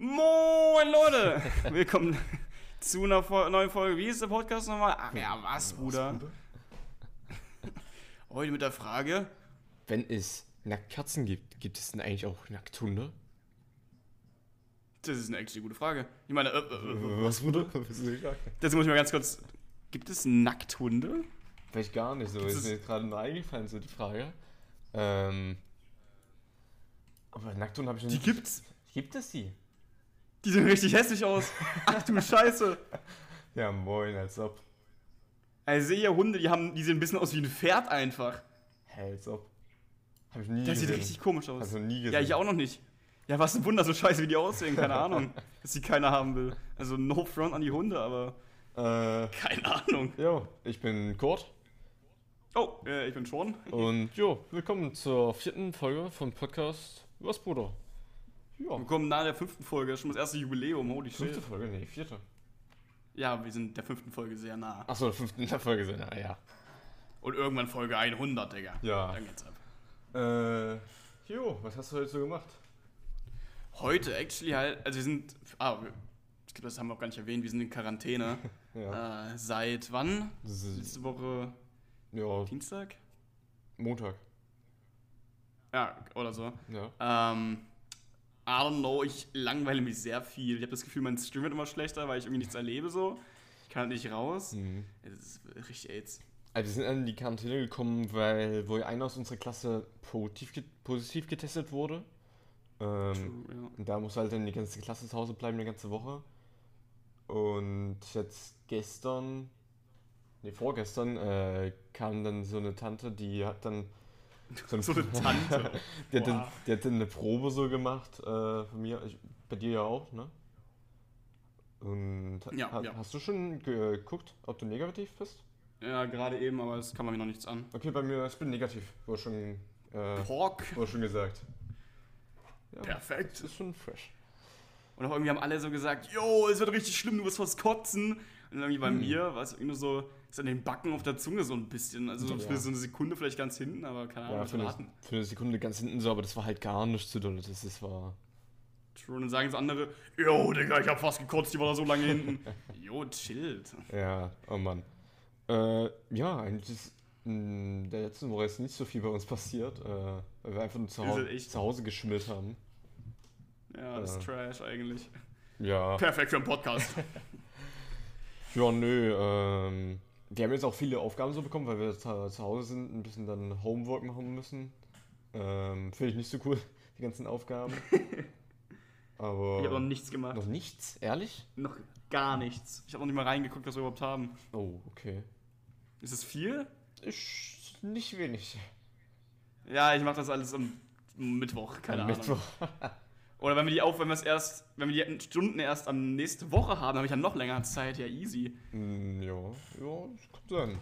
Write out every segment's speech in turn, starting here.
Moin Leute! Willkommen zu einer neuen Folge. Wie ist der Podcast nochmal? Ach ja, was, Bruder? Heute mit der Frage: Wenn es Nacktkatzen gibt, gibt es denn eigentlich auch Nackthunde? Das ist eine actually gute Frage. Ich meine, äh, äh, äh, Was wurde? das muss ich mal ganz kurz. Gibt es Nackthunde? Vielleicht gar nicht so. Gibt's Ist mir gerade nur eingefallen, so die Frage. Ähm. Aber Nackthunde habe ich noch Die nicht. gibt's. Gibt es die? Die sehen richtig hässlich aus. Ach du Scheiße. Ja, moin, als ob. Also sehe hier Hunde, die haben, die sehen ein bisschen aus wie ein Pferd einfach. Hä, als ob. Hab ich nie Das gesehen. sieht richtig komisch aus. Also nie gesehen. Ja, ich auch noch nicht. Ja, was ein Wunder, so scheiße wie die aussehen, keine Ahnung. dass die keiner haben will. Also no front an die Hunde, aber Äh, keine Ahnung. jo, ich bin Kurt. Oh, äh, ich bin schon. Und jo, willkommen zur vierten Folge vom Podcast Was, Bruder? Ja, Wir kommen nahe der fünften Folge, schon das erste Jubiläum, holy fünfte shit. Folge? Nee, vierte. Ja, wir sind der fünften Folge sehr nah. Achso, fünfte Folge sind ja, ja. Und irgendwann Folge 100, Digga. Ja. Dann geht's ab. Äh, jo, was hast du heute so gemacht? Heute, actually halt, also wir sind, ah, ich glaube, das haben wir auch gar nicht erwähnt, wir sind in Quarantäne. Ja. Äh, seit wann? Letzte Woche ja, Dienstag? Montag. Ja, oder so. Ja. Ähm, I don't know, ich langweile mich sehr viel. Ich habe das Gefühl, mein Stream wird immer schlechter, weil ich irgendwie nichts erlebe so. Ich kann halt nicht raus. Mhm. Es ist richtig AIDS. Also wir sind in die Quarantäne gekommen, weil wohl einer aus unserer Klasse positiv getestet wurde. Ähm, True, ja. und da muss halt dann die ganze Klasse zu Hause bleiben, eine ganze Woche. Und jetzt gestern, nee, vorgestern, äh, kam dann so eine Tante, die hat dann so, So eine Tante. die, hat die hat eine Probe so gemacht, äh, von mir, ich, bei dir ja auch, ne? Und Ja, ha- ja. hast du schon geguckt, ob du negativ bist? Ja, gerade eben, aber es kam mir noch nichts an. Okay, bei mir, ich bin negativ, wurde schon, äh, Pork. wurde schon gesagt. Ja, Perfekt. Das ist schon fresh. Und auch irgendwie haben alle so gesagt, yo, es wird richtig schlimm, du wirst was kotzen. Und dann irgendwie bei Hm. mir war es irgendwie nur so, ist an den Backen auf der Zunge so ein bisschen. Also so Ja. für so eine Sekunde vielleicht ganz hinten, aber keine Ahnung, Ja, für eine, warten. für eine Sekunde ganz hinten so, aber das war halt gar nicht zu doll. Das, das war. True. Und dann sagen so andere, yo, Digga, ich hab fast gekotzt, die war da so lange hinten. yo, chillt. Ja, oh Mann. Äh, ja, eigentlich ist in der letzten Woche ist nicht so viel bei uns passiert, äh, weil wir einfach nur zu, Hau zu Hause geschimmelt haben. Ja, das ist Ja. Trash eigentlich. Ja. Perfekt für einen Podcast. Ja, nö, ähm, wir haben jetzt auch viele Aufgaben so bekommen, weil wir zu, zu Hause sind, ein bisschen dann Homework machen müssen. Ähm, Finde ich nicht so cool, die ganzen Aufgaben. Aber. Ich habe noch nichts gemacht. noch nichts? Ehrlich? Noch gar nichts. Ich habe noch nicht mal reingeguckt, was wir überhaupt haben. Oh, okay. Ist es viel? Ist nicht wenig. Ja, ich mache das alles am Mittwoch, keine Am Ahnung. Mittwoch. Oder wenn wir die auf, wenn wir es erst, wenn wir die Stunden erst am nächste Woche haben, habe ich ja noch länger Zeit, ja easy. Mm, ja, ja, das kommt sein.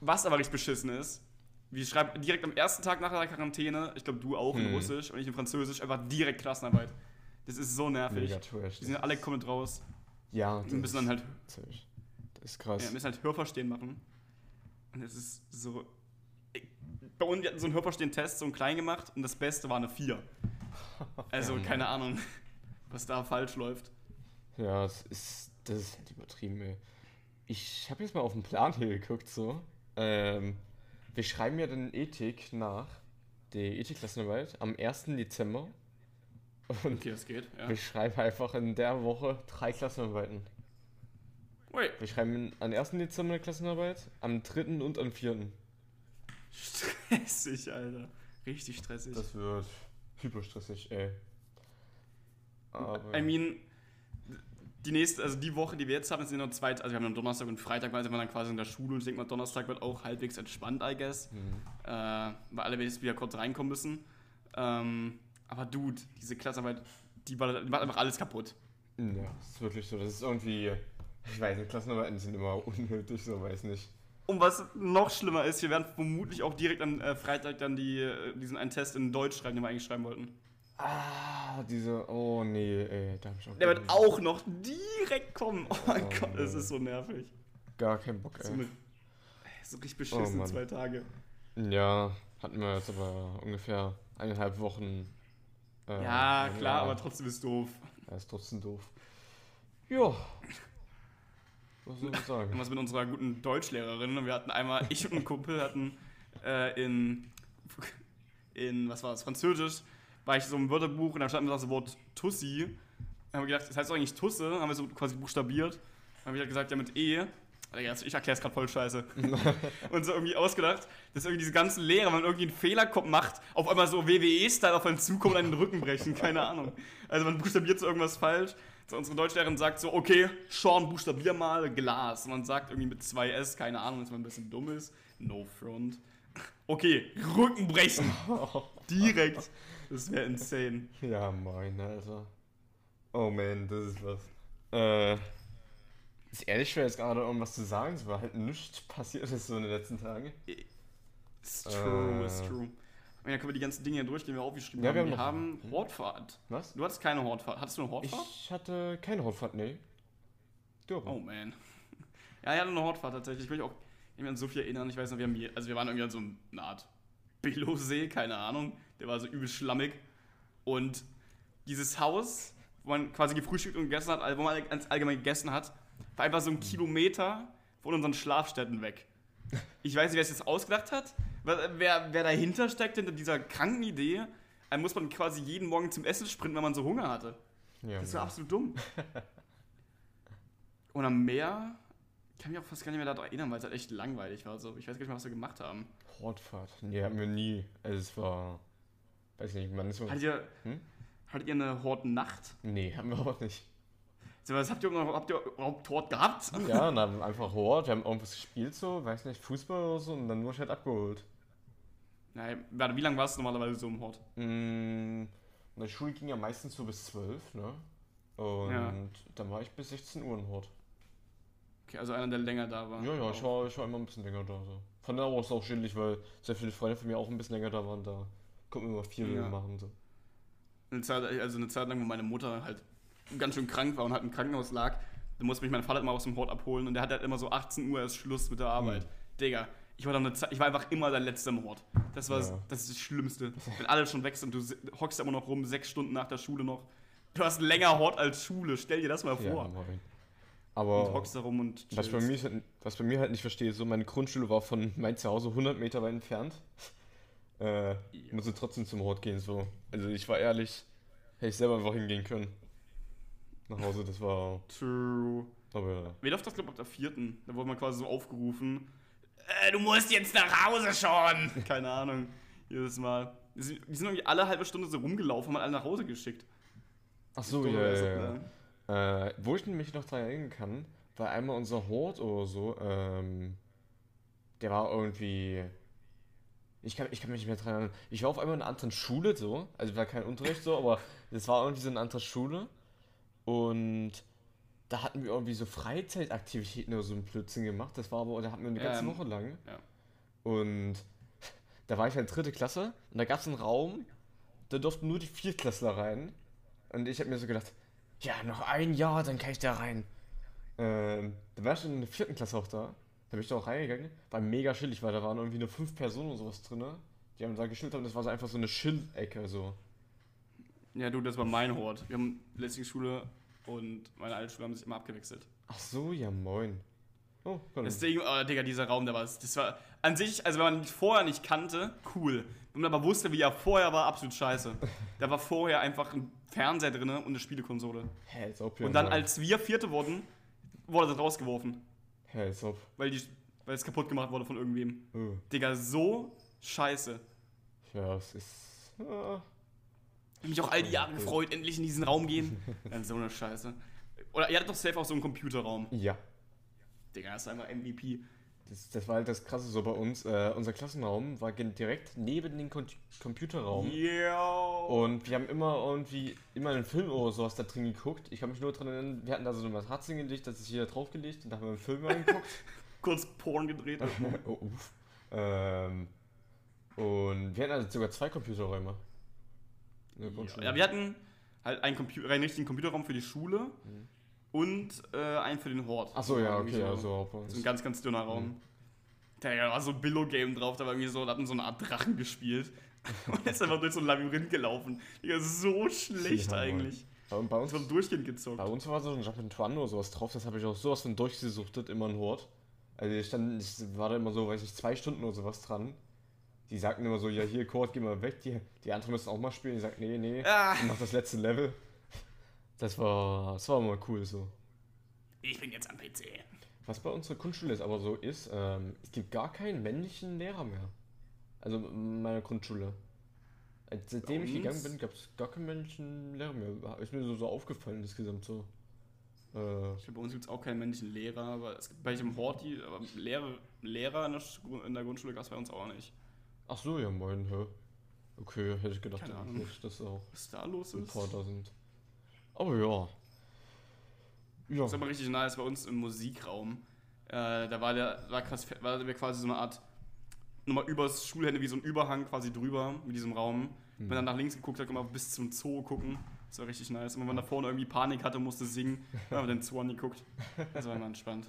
Was aber richtig beschissen ist, wir schreiben direkt am ersten Tag nach der Quarantäne, ich glaube du auch in Hm. Russisch und ich in Französisch, einfach direkt Klassenarbeit. Das ist so nervig. Mega trash. Die sind alle kommen raus. Ja, Wir müssen dann halt, Das ist ja, krass. wir müssen halt Hörverstehen machen. Und es ist so. Bei uns wir hatten so einen Hörverstehen-Test, so einen klein gemacht und das Beste war eine 4. Also, keine Ahnung, was da falsch läuft. Ja, das ist, das ist halt übertrieben, ey. Ich habe jetzt mal auf den Plan hier geguckt, so. Ähm, wir schreiben ja dann Ethik nach, die Ethik-Klassenarbeit, am 1. Dezember. Und Okay, das geht, ja. wir schreiben einfach in der Woche drei Klassenarbeiten. Wait, Wir schreiben am 1. Dezember eine Klassenarbeit, am 3. und am 4. stressig, Alter. Richtig stressig. Das wird hyperstressig, ey. Aber, I mean, die nächste, also die Woche, die wir jetzt haben, sind noch zwei, also wir haben dann Donnerstag und Freitag, weil sind wir dann quasi in der Schule und ich denke mal, Donnerstag wird auch halbwegs entspannt, I guess. Mhm. Äh, weil alle jetzt wieder kurz reinkommen müssen. Ähm, aber Dude, diese Klassenarbeit, die war, die macht einfach alles kaputt. Ja, das ist wirklich so. Das ist irgendwie. Ich weiß nicht, Klassenarbeiten sind immer unnötig, so weiß nicht. Und was noch schlimmer ist, wir werden vermutlich auch direkt am äh, Freitag dann die, äh, diesen einen Test in Deutsch schreiben, den wir eigentlich schreiben wollten. Ah, diese. Oh nee, ey, da hab ich auch. Der wird auch noch direkt kommen. Oh mein Oh Gott, es Mann. ist so nervig. Gar keinen Bock, So, ey. eine, so richtig beschissen Oh zwei Tage. Ja, hatten wir jetzt aber ungefähr eineinhalb Wochen. äh, Ja, klar, ja. aber trotzdem ist doof. Er ist trotzdem doof. Ja. Was soll ich sagen? was mit unserer guten Deutschlehrerin. Und wir hatten einmal, ich und ein Kumpel hatten äh, in, in, was war das, Französisch, war ich so im Wörterbuch und da stand das Wort Tussi. Dann haben wir gedacht, das heißt doch eigentlich Tusse, haben wir so quasi buchstabiert. Dann habe ich halt gesagt, ja mit E. Ich erkläre es gerade voll scheiße. und so irgendwie ausgedacht, dass irgendwie diese ganzen Lehrer, wenn man irgendwie einen Fehler macht, auf einmal so WWE-Style auf einen zukommen und einen Rücken brechen. Keine Ahnung. Also man buchstabiert so irgendwas falsch. So, unsere Deutschlehrerin sagt so, okay, Sean, buchstabier mal Glas. Und man sagt irgendwie mit zwei S, keine Ahnung, dass man ein bisschen dumm ist. No front. Okay, Rücken brechen. Direkt. Das wäre insane. Ja, moin, Alter. Oh man, das ist was. Äh, ist ehrlich schwer jetzt gerade irgendwas zu sagen, es war halt nichts passiert ist so in den letzten Tagen. It's true, Äh. it's true. Und dann können wir die ganzen Dinge hier durch, die wir aufgeschrieben Ja, wir haben. Wir haben haben, noch- Hortfahrt. Was? Du hattest keine Hortfahrt. Hattest du eine Hortfahrt? Ich hatte keine Hautfahrt, nee. Du aber. Oh man. Ja, ich hatte eine Hortfahrt tatsächlich. Ich will mich auch nicht an so viel erinnern. Ich weiß noch, wir haben hier, also wir waren irgendwie an so einer Art Billo-See, keine Ahnung. Der war so übel schlammig. Und dieses Haus, wo man quasi gefrühstückt und gegessen hat, also wo man ganz allgemein gegessen hat, war einfach so ein Kilometer von unseren Schlafstätten weg. Ich weiß nicht, wer es jetzt ausgedacht hat, wer, wer, wer dahinter steckt, hinter dieser kranken Idee. Dann muss man quasi jeden Morgen zum Essen sprinten, wenn man so Hunger hatte. Ja, Das war Mann. absolut dumm. Und am Meer kann mich auch fast gar nicht mehr daran erinnern, weil es halt echt langweilig war. So. Ich weiß gar nicht mehr, was wir gemacht haben. Hortfahrt. Nee, hatten wir nie. Also es war. Weiß nicht, man ist so. Hattet ihr, Hm? hattet ihr eine Hortennacht? Nee, haben wir auch nicht. So, was habt ihr, überhaupt- habt ihr überhaupt Hort gehabt? Ja, dann einfach Hort, wir haben irgendwas gespielt so, weiß nicht, Fußball oder so und dann wurde ich halt abgeholt. Nein, warte, wie lange warst du normalerweise so im Hort? Mm, Die Schule ging ja meistens so bis 12, ne? Und Ja. dann war ich bis 16 Uhr im Hort. Okay, also einer, der länger da war. Ja, ja, ich war, ich war immer ein bisschen länger da. So. Von da aus auch chillig, weil sehr viele Freunde von mir auch ein bisschen länger da waren. Da konnten wir immer viel Ja. machen. So. Eine Zeit, also eine Zeit lang, wo meine Mutter halt ganz schön krank war und halt im Krankenhaus lag, da musste mich mein Vater immer aus dem Hort abholen und der hat halt immer so 18 Uhr erst Schluss mit der Arbeit. Mhm. Digga, ich war, dann eine Zeit, ich war einfach immer der Letzte im Hort. Das war Ja. das, ist das Schlimmste. Wenn alle schon weg sind, du hockst immer noch rum, sechs Stunden nach der Schule noch. Du hast länger Hort als Schule, stell dir das mal Ja, vor. und Aber hockst da rum und was bei, chillst. mir, halt- was bei mir halt nicht verstehe, so meine Grundschule war von mein Zuhause 100 Meter weit entfernt. Äh, ich musste trotzdem zum Hort gehen. so. Also ich war ehrlich, hätte ich selber einfach hingehen können. Nach Hause, das war. True. Aber Wie läuft das, glaube ich, ab der vierten? Da wurde man quasi so aufgerufen. Äh, du musst jetzt nach Hause schon! Keine Ahnung. Jedes Mal. Die sind die sind irgendwie alle halbe Stunde so rumgelaufen, haben alle nach Hause geschickt. Ach so, ja, ja, ja. Äh, wo ich mich noch dran erinnern kann, war einmal unser Hort oder so, ähm, der war irgendwie. Ich kann, ich kann mich nicht mehr dran erinnern. Ich war auf einmal in einer anderen Schule so, also war kein Unterricht so, aber das war irgendwie so eine andere Schule. Und da hatten wir irgendwie so Freizeitaktivitäten oder so ein Blödsinn gemacht. Das war aber, da hatten wir eine ganze Ähm, Woche lang. ja. Und da war ich halt dritte Klasse und da gab es einen Raum, da durften nur die Viertklässler rein. Und ich habe mir so gedacht, ja, noch ein Jahr, dann kann ich da rein. Ähm, da war ich schon in der vierten Klasse auch da. Da bin ich da auch reingegangen. War mega chillig, weil da waren irgendwie nur fünf Personen und sowas drin. Die haben da geschillt und das war so einfach so eine Chill-Ecke so. Ja, du, das war mein Hort. Wir haben Lessing-Schule und meine alte Schule haben sich immer abgewechselt. Ach so, ja moin. Oh, dann. Deswegen, oh, Digga, dieser Raum, der war, das war an sich, also wenn man ihn vorher nicht kannte, cool. Wenn man aber wusste, wie er vorher war, absolut scheiße. Da war vorher einfach ein Fernseher drin und eine Spielekonsole. Hä, als ob, ja, Und dann, als wir Vierte wurden, wurde das rausgeworfen. Hä, als ob. Weil, die, weil es kaputt gemacht wurde von irgendwem. Oh. Digga, so scheiße. Ja, es ist. Ah. Ich mich auch all die Jahre gefreut, endlich in diesen Raum gehen. Dann so eine Scheiße. Oder ihr hattet doch safe auch so einen Computerraum. Ja. Digga, das ist einfach MVP. Das, das war halt das Krasse so bei uns. Äh, unser Klassenraum war direkt neben dem Kon Computerraum. Yo. Und wir haben immer irgendwie immer einen Film oder sowas da drin geguckt. Ich kann mich nur dran erinnern, wir hatten da so eine Matratze gelegt, das ist hier draufgelegt und da haben wir einen Film angeguckt. Kurz Porn gedreht. oh, uff. Ähm, und wir hatten also sogar zwei Computerräume. Grundschule. Ja, wir hatten halt einen, Compu einen richtigen Computerraum für die Schule und äh, einen für den Hort. Ach so, ja, okay, so, also auch bei So ein ganz, ganz dünner Raum. Da war so ein Billo-Game drauf, da war irgendwie so, da hatten so eine Art Drachen gespielt. Und ist einfach durch so ein Labyrinth gelaufen. Digga, so schlecht Ja, Mann. eigentlich. Bei, bei, uns, Das wird durchgehend gezockt. bei uns war so ein Jump'n'Run oder sowas drauf, das habe ich auch sowas von durchgesuchtet, immer ein Hort. Also ich, stand, ich war da immer so, weiß ich, zwei Stunden oder sowas dran. Die sagten immer so, ja hier, Kurt, geh mal weg, die, die anderen müssen auch mal spielen. Die sagten, nee, nee, Ah, mach das letzte Level. Das war, das war immer cool so. ich bin jetzt am PC. Was bei unserer Grundschule ist aber so ist, ähm, es gibt gar keinen männlichen Lehrer mehr. Also in meiner Grundschule. Seitdem ich gegangen bin, gab es gar keinen männlichen Lehrer mehr. Ist mir so, so aufgefallen insgesamt so. Äh, Ich glaube, bei uns gibt es auch keinen männlichen Lehrer, aber es gibt bei im Hort die, aber Lehrer, Lehrer in der, Schu- in der Grundschule gab es bei uns auch nicht. Ach so, ja moin, hä? Okay, hätte ich gedacht, Keine dass Ahnung. nicht, dass auch Was da los ein ist. paar da sind. Aber ja. Ja. Das ist aber richtig nice bei uns im Musikraum. Äh, da war der, war krass, war wir quasi so eine Art, nochmal übers Schulhände wie so ein Überhang quasi drüber, mit diesem Raum. Wenn man dann nach links geguckt hat, konnte man bis zum Zoo gucken. Das war richtig nice. Und wenn man da vorne irgendwie Panik hatte, musste singen, dann haben wir den Zoo angeguckt. Das war immer entspannt.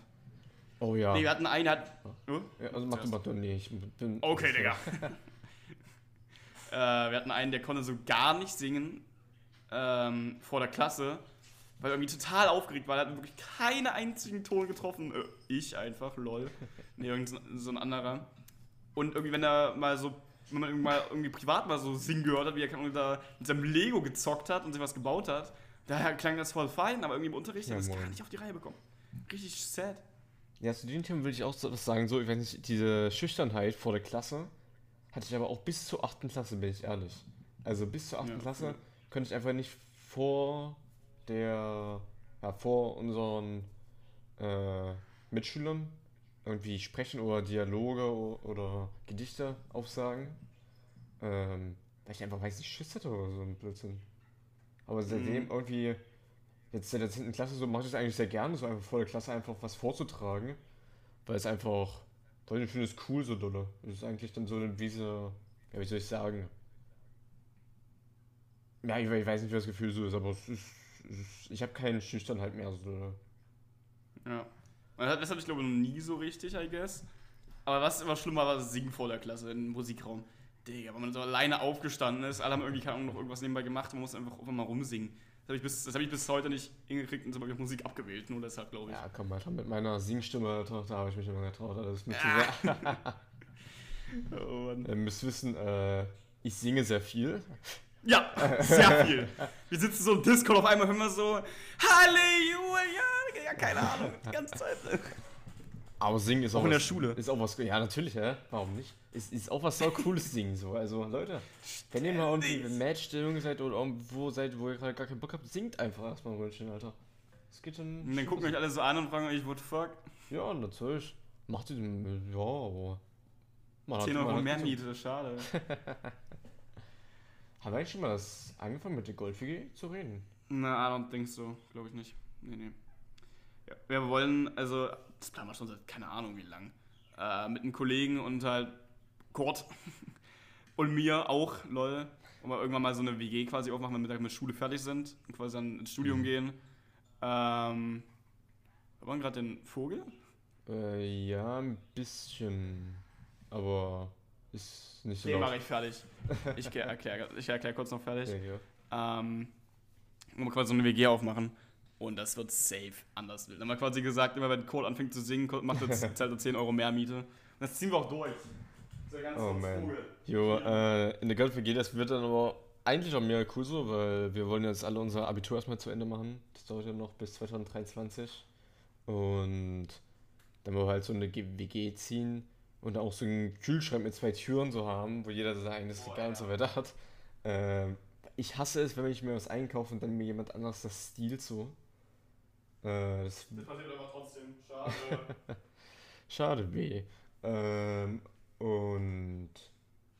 Oh ja. Nee, wir hatten einen, der hat. Oh? ja also mach du mal, nee, ich bin. Okay, Digga. äh, wir hatten einen, der konnte so gar nicht singen ähm, vor der Klasse, weil er irgendwie total aufgeregt war. Der hat wirklich keinen einzigen Ton getroffen. Äh, ich einfach, lol. Nee, irgend so, ein anderer. Und irgendwie, wenn er mal so, wenn man irgendwie mal irgendwie privat mal so singen gehört hat, wie er da mit seinem Lego gezockt hat und sich was gebaut hat, daher klang das voll fein, aber irgendwie im Unterricht Ja, hat er das moin. gar nicht auf die Reihe bekommen. Richtig sad. Ja, zu den Themen will ich auch so was sagen. So, wenn ich diese Schüchternheit vor der Klasse hatte ich aber auch bis zur 8. Klasse, bin ich ehrlich. Also bis zur 8. Ja, Klasse ja. könnte ich einfach nicht vor der, ja, vor unseren äh, Mitschülern irgendwie sprechen oder Dialoge oder Gedichte aufsagen. Ähm, weil ich einfach weiß, ich Schiss hatte oder so ein Blödsinn. Aber seitdem Mhm. irgendwie, jetzt in der 10. Klasse, so mache ich das eigentlich sehr gerne, so einfach vor der Klasse einfach was vorzutragen. Weil es einfach, ich finde es cool so dolle. Es ist eigentlich dann so eine Wiese, ja, wie soll ich sagen? Ja, ich, ich weiß nicht, wie das Gefühl so ist, aber es ist, es ist ich habe keinen Schüchternheit mehr so dolle. Ja. Das hatte ich glaube ich noch nie so richtig, I guess. Aber was immer schlimmer war, das Singen vor der Klasse im Musikraum. Digga, wenn man so alleine aufgestanden ist, alle haben irgendwie keine Ahnung, noch irgendwas nebenbei gemacht, man muss einfach einfach mal rumsingen. Das habe ich, bis- das hab ich bis heute nicht hingekriegt und so habe ich Musik abgewählt, nur deshalb glaube ich. Ja, komm, Alter, mit meiner Singstimme, da habe ich mich immer getraut, das ist mir zu sehr. Oh Mann. Ihr müsst wissen, äh, ich singe sehr viel. Ja, sehr viel. Wir sitzen so im Discord, auf einmal hören wir so Halleluja, ja, keine Ahnung, die ganze Zeit. Aber singen ist auch, Auch in der was, Schule. Ist auch was, ja, natürlich, hä? Warum nicht? Ist, ist auch was so cooles singen, so. Also, Leute, wenn ihr mal irgendwie in Matchstellung seid oder irgendwo seid, wo ihr gerade gar keinen Bock habt, singt einfach erstmal ein Röntchen, Alter. Das geht dann. Und dann gucken euch alle so an und fragen euch, what the fuck? Ja, natürlich. Macht ihr, ja, aber. Man 10 man Euro mehr. Miete, schade. Haben wir eigentlich schon mal das angefangen mit der Golf-WG zu reden? Na, I don't think so. Glaube ich nicht. Nee, nee. Ja, wir wollen, also, das planen wir schon seit keine Ahnung wie lang. Äh, mit einem Kollegen und halt Kurt und mir auch, lol. Und wir irgendwann mal so eine WG quasi aufmachen, wenn wir mit der Schule fertig sind und quasi dann ins Studium Mhm. gehen. Ähm, wir waren gerade den Vogel? Äh, ja, ein bisschen. Aber ist nicht so Den mache ich fertig. Ich erkläre ich erklär kurz noch fertig. Ja. Ähm, wir quasi so eine WG aufmachen. Und das wird safe anders wild. Dann haben wir quasi gesagt, immer wenn Cole anfängt zu singen, macht er 10 Euro mehr Miete. Und das ziehen wir auch durch. Ganz Oh man. Vogel. Jo, äh, in der Golf-WG, das wird dann aber eigentlich auch mega cool so, weil wir wollen jetzt alle unser Abitur erstmal zu Ende machen. Das dauert ja noch bis 2023. Und dann wollen wir halt so eine WG ziehen und auch so einen Kühlschrank mit zwei Türen so haben, wo jeder sein eigenes Regal und ja. so weiter hat. Ähm, ich hasse es, wenn ich mir was einkaufe und dann mir jemand anderes das stiehlt so. Äh, das Das passiert aber trotzdem. Schade. Schade, weh. Ähm, und.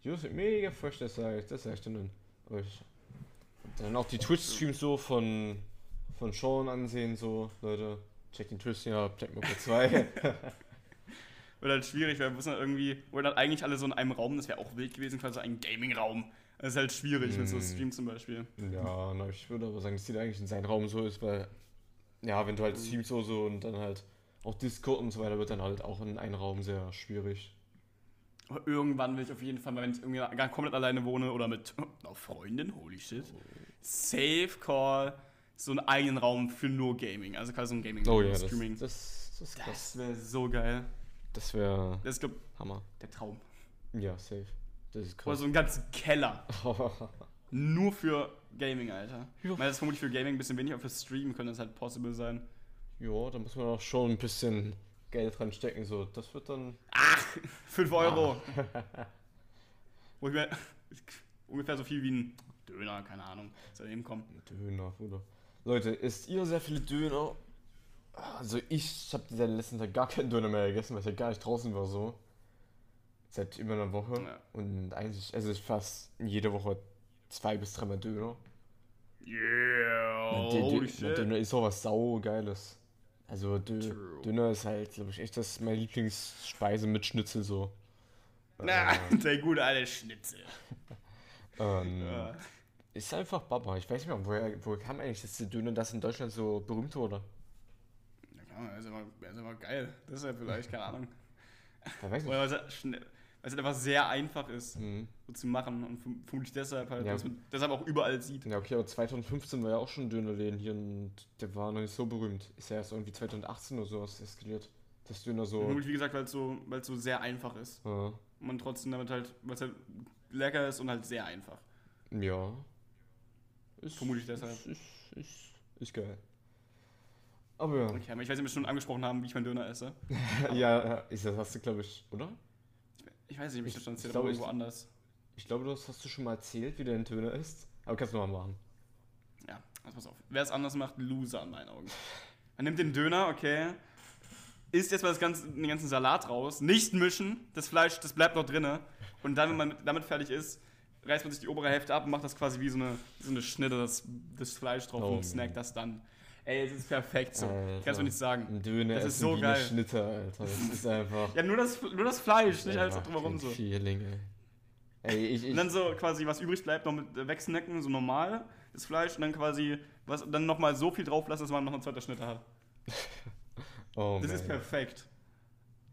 Das wird mega frisch, das sag ich, das sag ich dann. Ich, dann auch die Twitch-Streams so von, von Sean ansehen, so, Leute. Check den Twitch hier ab, check mal kurz 2. Wird halt schwierig, weil wir müssen halt irgendwie, wollen halt eigentlich alle so in einem Raum, das wäre auch wild gewesen, quasi so ein Gaming-Raum. Das ist halt schwierig mit so Mm. Streams zum Beispiel. ja, na, ich würde aber sagen, dass die eigentlich in seinem Raum so ist, weil, ja, wenn du halt Streams so, so und dann halt auch Discord und so weiter, wird dann halt auch in einem Raum sehr schwierig. Irgendwann will ich auf jeden Fall, mal, wenn ich irgendwie gar komplett alleine wohne oder mit einer Freundin, holy shit, Safe Call, so einen eigenen Raum für nur Gaming. Also quasi so ein Gaming Oh ja, das, Streaming. das, das krass. Das wäre so geil. Das wäre Das ist, glaub Hammer. der Traum. Ja, safe. Das ist Oder krass. so einen ganzen Keller. Nur für Gaming, Alter. Ich meine, das ist vermutlich für Gaming ein bisschen wenig, aber für Streamen könnte das halt possible sein. ja, da muss man auch schon ein bisschen Geld dran stecken. So, das wird dann. Ach, 5 Euro. Wo ich mir ungefähr so viel wie ein Döner, keine Ahnung, zu dem kommen. Döner, Bruder. Leute, isst ihr sehr viele Döner? Also ich habe seit letzten Tag gar keinen Döner mehr gegessen, weil ich ja gar nicht draußen war so. Seit über einer Woche. Ja. Und eigentlich esse ich fast jede Woche zwei bis dreimal Döner. Yeah, shit. Döner ist auch was saugeiles. Also Dö. Döner ist halt, glaube ich, echt das meine Lieblingsspeise mit Schnitzel so. Na, der gute alte Schnitzel. Ähm, Ja. Ist einfach Baba. Ich weiß nicht mehr, woher, woher kam eigentlich das Döner, das in Deutschland so berühmt wurde? Ja, das ist das ist immer geil. Das ist ja vielleicht, keine Ahnung. Ich weiß nicht. Oder weil es halt einfach sehr einfach ist, Mhm. so zu machen und verm- vermutlich deshalb halt, Ja. dass man deshalb auch überall sieht. Ja, okay, aber 2015 war ja auch schon ein Dönerläden hier und der war noch nicht so berühmt. Ist ja erst irgendwie 2018 oder sowas eskaliert. Das Döner so. Vermutlich, wie gesagt, weil es so, so sehr einfach ist. Ja. Und man trotzdem damit halt, weil es halt lecker ist und halt sehr einfach. ja. Ist, Vermutlich deshalb. Ist, ist, ist, ist geil. Aber ja. Okay, aber ich weiß nicht, ob wir schon angesprochen haben, wie ich meinen Döner esse. ja, ja, ist das hast du, glaube ich, oder? Ich weiß nicht, ob ich das schon erzählt glaube, habe, ich- irgendwo anders. Ich glaube, das hast du schon mal erzählt, wie dein Döner ist. Aber kannst du mal machen. Ja, also pass auf. Wer es anders macht, Loser in meinen Augen. Man nimmt den Döner, okay, isst erstmal das ganze, den ganzen Salat raus, nicht mischen, das Fleisch, das bleibt noch drinne. Und dann, wenn man mit- damit fertig ist, reißt man sich die obere Hälfte ab und macht das quasi wie so eine, so eine Schnitte, das, das Fleisch drauf Oh, und snackt das dann. Ey, es ist perfekt so. Alter. Kannst du nicht sagen. Ein Döner Das ist essen so wie geil. eine Schnitte, Alter. Das ist einfach. Ja, nur das, nur das Fleisch, nicht alles drumherum so. Feeling, ey. Ey, ich, ich, Und dann so quasi, was übrig bleibt, noch mit äh, wegsnacken, so normal, das Fleisch, und dann quasi, was, dann nochmal so viel drauf lassen, dass man noch eine zweite Schnitte hat. oh, Das ist man. perfekt.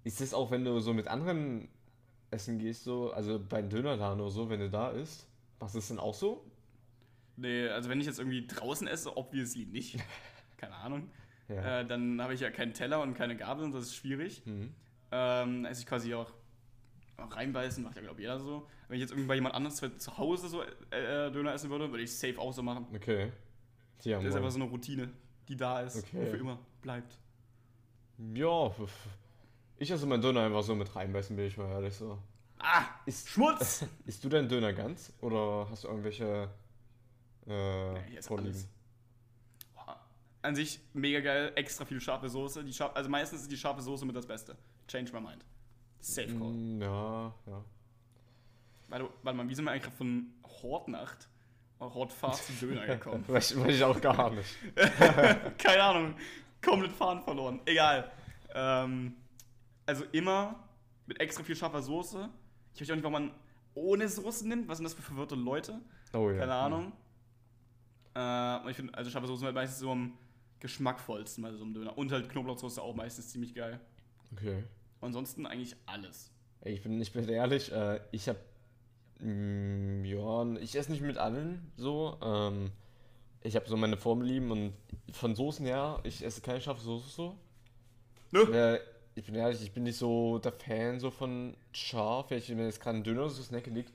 Ist das auch, wenn du so mit anderen essen gehst, so, also bei einem Dönerladen oder so, wenn du da isst, machst du das denn auch so? Nee, also wenn ich jetzt irgendwie draußen esse, obviously nicht. Keine Ahnung. Ja. Äh, dann habe ich ja keinen Teller und keine Gabel und das ist schwierig. Mhm. Ähm, esse ich quasi auch, auch reinbeißen, macht ja glaube ich jeder so. Wenn ich jetzt irgendwie bei jemand anderes zu- Hause so äh, Döner essen würde, würde ich safe auch so machen. Okay. Ja, Das ist einfach so eine Routine, die da ist Okay. und für immer bleibt. Ja, ich esse meinen Döner einfach so mit reinbeißen, bin ich mal ehrlich so. Ah! Ist, Schmutz! isst du deinen Döner ganz? Oder hast du irgendwelche äh, ich esse Vorlieben? alles. An sich mega geil, extra viel scharfe Soße. Die scharf, also meistens ist die scharfe Soße mit das Beste. Change my mind. Safe call. Mm, ja, ja. Warte, warte mal, wie sind wir eigentlich von Hortnacht, Hortfahrt zu Döner gekommen? Weiß, weiß ich auch gar nicht. Keine Ahnung, komplett Faden verloren. Egal. Ähm, also immer mit extra viel scharfer Soße. Ich weiß auch nicht, warum man ohne Soße nimmt. Was sind das für verwirrte Leute? Oh ja. Keine Ahnung. Äh, und ich finde, also scharfe Soße halt meistens so am geschmackvollsten bei so einem Döner. Und halt Knoblauchsoße auch meistens ziemlich geil. Okay. Ansonsten eigentlich alles. Ich bin, ich bin ehrlich, äh, ich hab. Mm, ja, ich esse nicht mit allen so. Ähm, ich habe so meine Vorlieben und von Soßen her, ich esse keine scharfe Soße so. Nö. Äh, ich bin ehrlich, ich bin nicht so der Fan so von scharf. Wenn ich mir jetzt gerade ein Döner so Snack liegt,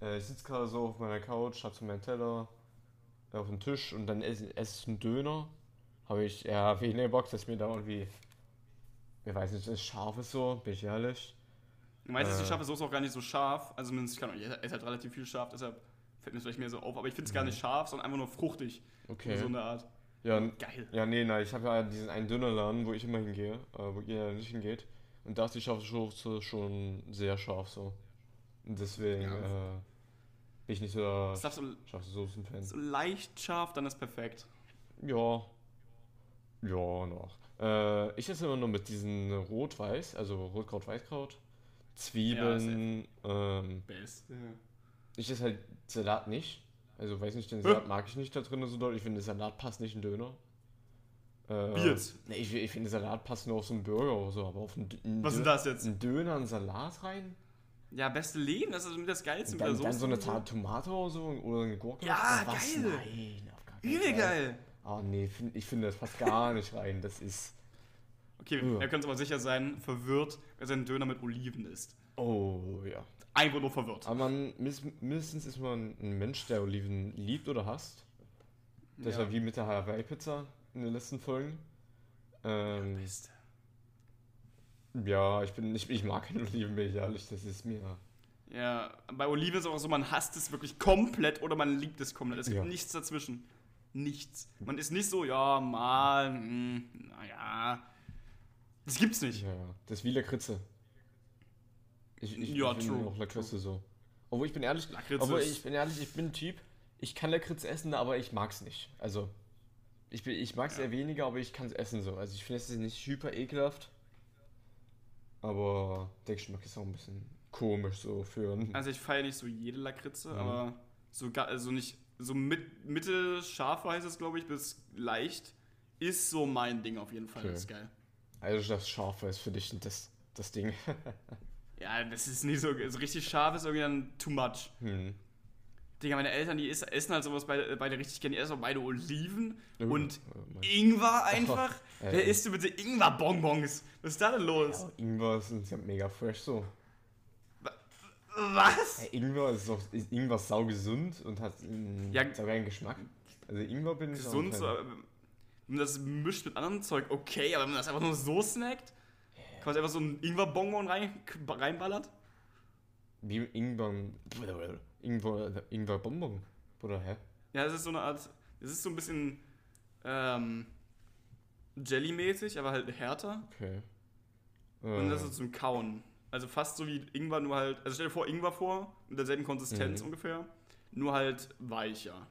äh, ich sitze gerade so auf meiner Couch, hab so meinen Teller äh, auf dem Tisch und dann esse esse ich einen Döner. Habe ich eher weniger Bock, dass mir da irgendwie, ich weiß nicht, das scharf ist so, bin ich ehrlich. Meistens ist die Äh. scharfe Soße auch gar nicht so scharf. Also ich, kann, ich esse halt relativ viel scharf, deshalb fällt mir das vielleicht mehr so auf. Aber ich finde es gar nicht scharf, sondern einfach nur fruchtig. Mhm. Okay. So eine Art. Ja, Geil. ja, nee, nein, ich habe ja diesen einen Dönerladen, wo ich immer hingehe, äh, wo ihr nicht hingeht. Und da ist die scharfe Soße schon sehr scharf so. Und deswegen Ja. äh, bin ich nicht so der scharfe Soßen-Fan. so leicht scharf, dann ist perfekt. Ja. Ja, noch. Äh, ich esse immer nur mit diesen Rot-Weiß, also Rotkraut, Weißkraut, Zwiebeln. ähm, Beste. ich esse halt Salat nicht. Also weiß nicht, den Salat mag ich nicht da drin so doll. Ich finde, Salat passt nicht in Döner. Äh, Biert. Nee, ich, ich finde, Salat passt nur auf so einen Burger oder so, aber auf einen, einen Was ist das jetzt? Einen Döner, einen Salat rein? Ja, beste Leben, das ist mit das Geilste mit der dann, dann Soße so eine Tomate oder so oder eine Gurke? Ja, geil. Nein, auf gar keinen Übel Fall. geil. Ah, nee, find, ich finde das passt gar nicht rein. Das ist. Okay, Ja. er könnte aber sicher sein, verwirrt, weil sein Döner mit Oliven isst. Oh, ja. Einfach nur verwirrt. Aber man, mindestens ist man ein Mensch, der Oliven liebt oder hasst. Das Ja. war wie mit der Hawaii-Pizza in den letzten Folgen. Ähm, Mist. ja, ich bin ich, ich mag keine Olivenmilch, ehrlich. Das ist mir. Ja, bei Oliven ist es auch so, man hasst es wirklich komplett oder man liebt es komplett. Es gibt Ja. nichts dazwischen. Nichts. Man ist nicht so, ja, mal, hm, naja. Das gibt's nicht. Ja, ja. Das ist wie Lakritze. Ich, ich, Ja, ich true, auch Lakritze so. Obwohl ich bin ehrlich, Lakritze obwohl ich bin ehrlich, ich bin ein Typ, ich kann Lakritze essen, aber ich mag's nicht. Also, ich, bin- ich mag's Ja. eher weniger, aber ich kann's essen so. Also ich finde es nicht hyper ekelhaft. Aber der Geschmack ist auch ein bisschen komisch so für. Also ich feiere nicht so jede Lakritze, Mhm. aber so, also nicht, so mit, Mitte scharf heißt es, glaube ich, bis leicht ist so mein Ding auf jeden Fall. Okay. Das ist geil. Also das Scharfe ist für dich das, das Ding. Ja, das ist nicht so, so richtig scharf, ist irgendwie dann too much. hm. Digga, meine Eltern, die essen halt sowas beide, beide richtig gerne. Die essen auch beide Oliven Uh, und mein- Ingwer einfach. Äh, Wer isst du bitte Ingwer-Bonbons? Was ist da denn los? Ja, Ingwer ist ja mega fresh so. Was? Ja, Ingwer ist doch ist Ingwer saugesund und hat einen Ja. saugeilen Geschmack. Also Ingwer bin ich Gesund, so, ein wenn man das mischt mit anderem Zeug, okay, aber wenn man das einfach nur so snackt, quasi einfach so ein Ingwer-Bonbon rein, reinballert. Wie Ingwer. Ingwer, Ingwer Bonbon. Oder hä? Ja, es ist so eine Art, es ist so ein bisschen ähm, Jelly-mäßig, aber halt härter. Okay. Und das Äh, ist zum Kauen. Also fast so wie Ingwer, nur halt, also stell dir vor Ingwer vor, mit derselben Konsistenz Mhm. ungefähr, nur halt weicher.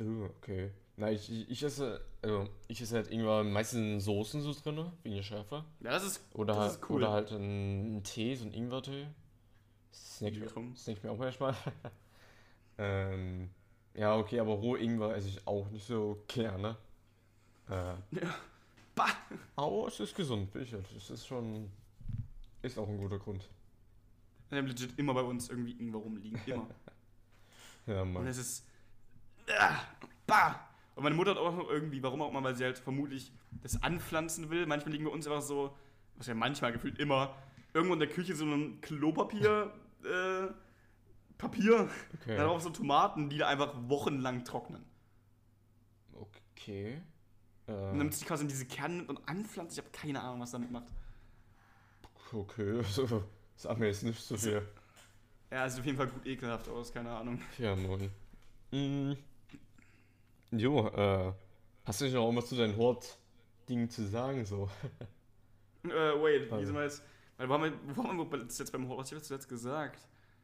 oh, okay. Na, ich, ich, ich esse. Also, ich esse halt Ingwer meistens in Soßen so drin, wegen der Schärfe. Ja, das ist, Oder, das halt, ist cool. oder halt einen Tee, so einen Ingwertee. Snack, snack ich mir auch manchmal. ähm, ja, okay, aber rohe Ingwer esse ich auch nicht so gerne. Äh, Ja. Bah! aber es ist gesund, bin ich. Es ist schon. Ist auch ein guter Grund. Wir haben legit immer bei uns irgendwie Ingwer rumliegen. Immer. Ja, Und Mann. es ist. Ah, bah! Und meine Mutter hat auch noch irgendwie, warum auch immer, weil sie halt vermutlich das anpflanzen will. Manchmal liegen bei uns einfach so, was ja manchmal gefühlt immer, irgendwo in der Küche so ein Klopapier, äh, Papier, Okay. dann auch so Tomaten, die da einfach wochenlang trocknen. Okay. Und Äh, dann nimmt sie quasi in diese Kerne und anpflanzt. Ich habe keine Ahnung, was damit macht. Okay, so. Sag mir jetzt nicht so viel. Ja, sieht auf jeden Fall gut ekelhaft aus, keine Ahnung. Ja, moin. Mm. Jo, äh. Hast du nicht noch irgendwas zu deinen Hort-Dingen zu sagen, so? Äh, wait, wie Also. wir jetzt? Weil, wo haben wir, wo haben wir das jetzt beim Horror? Was hab ich zuletzt gesagt?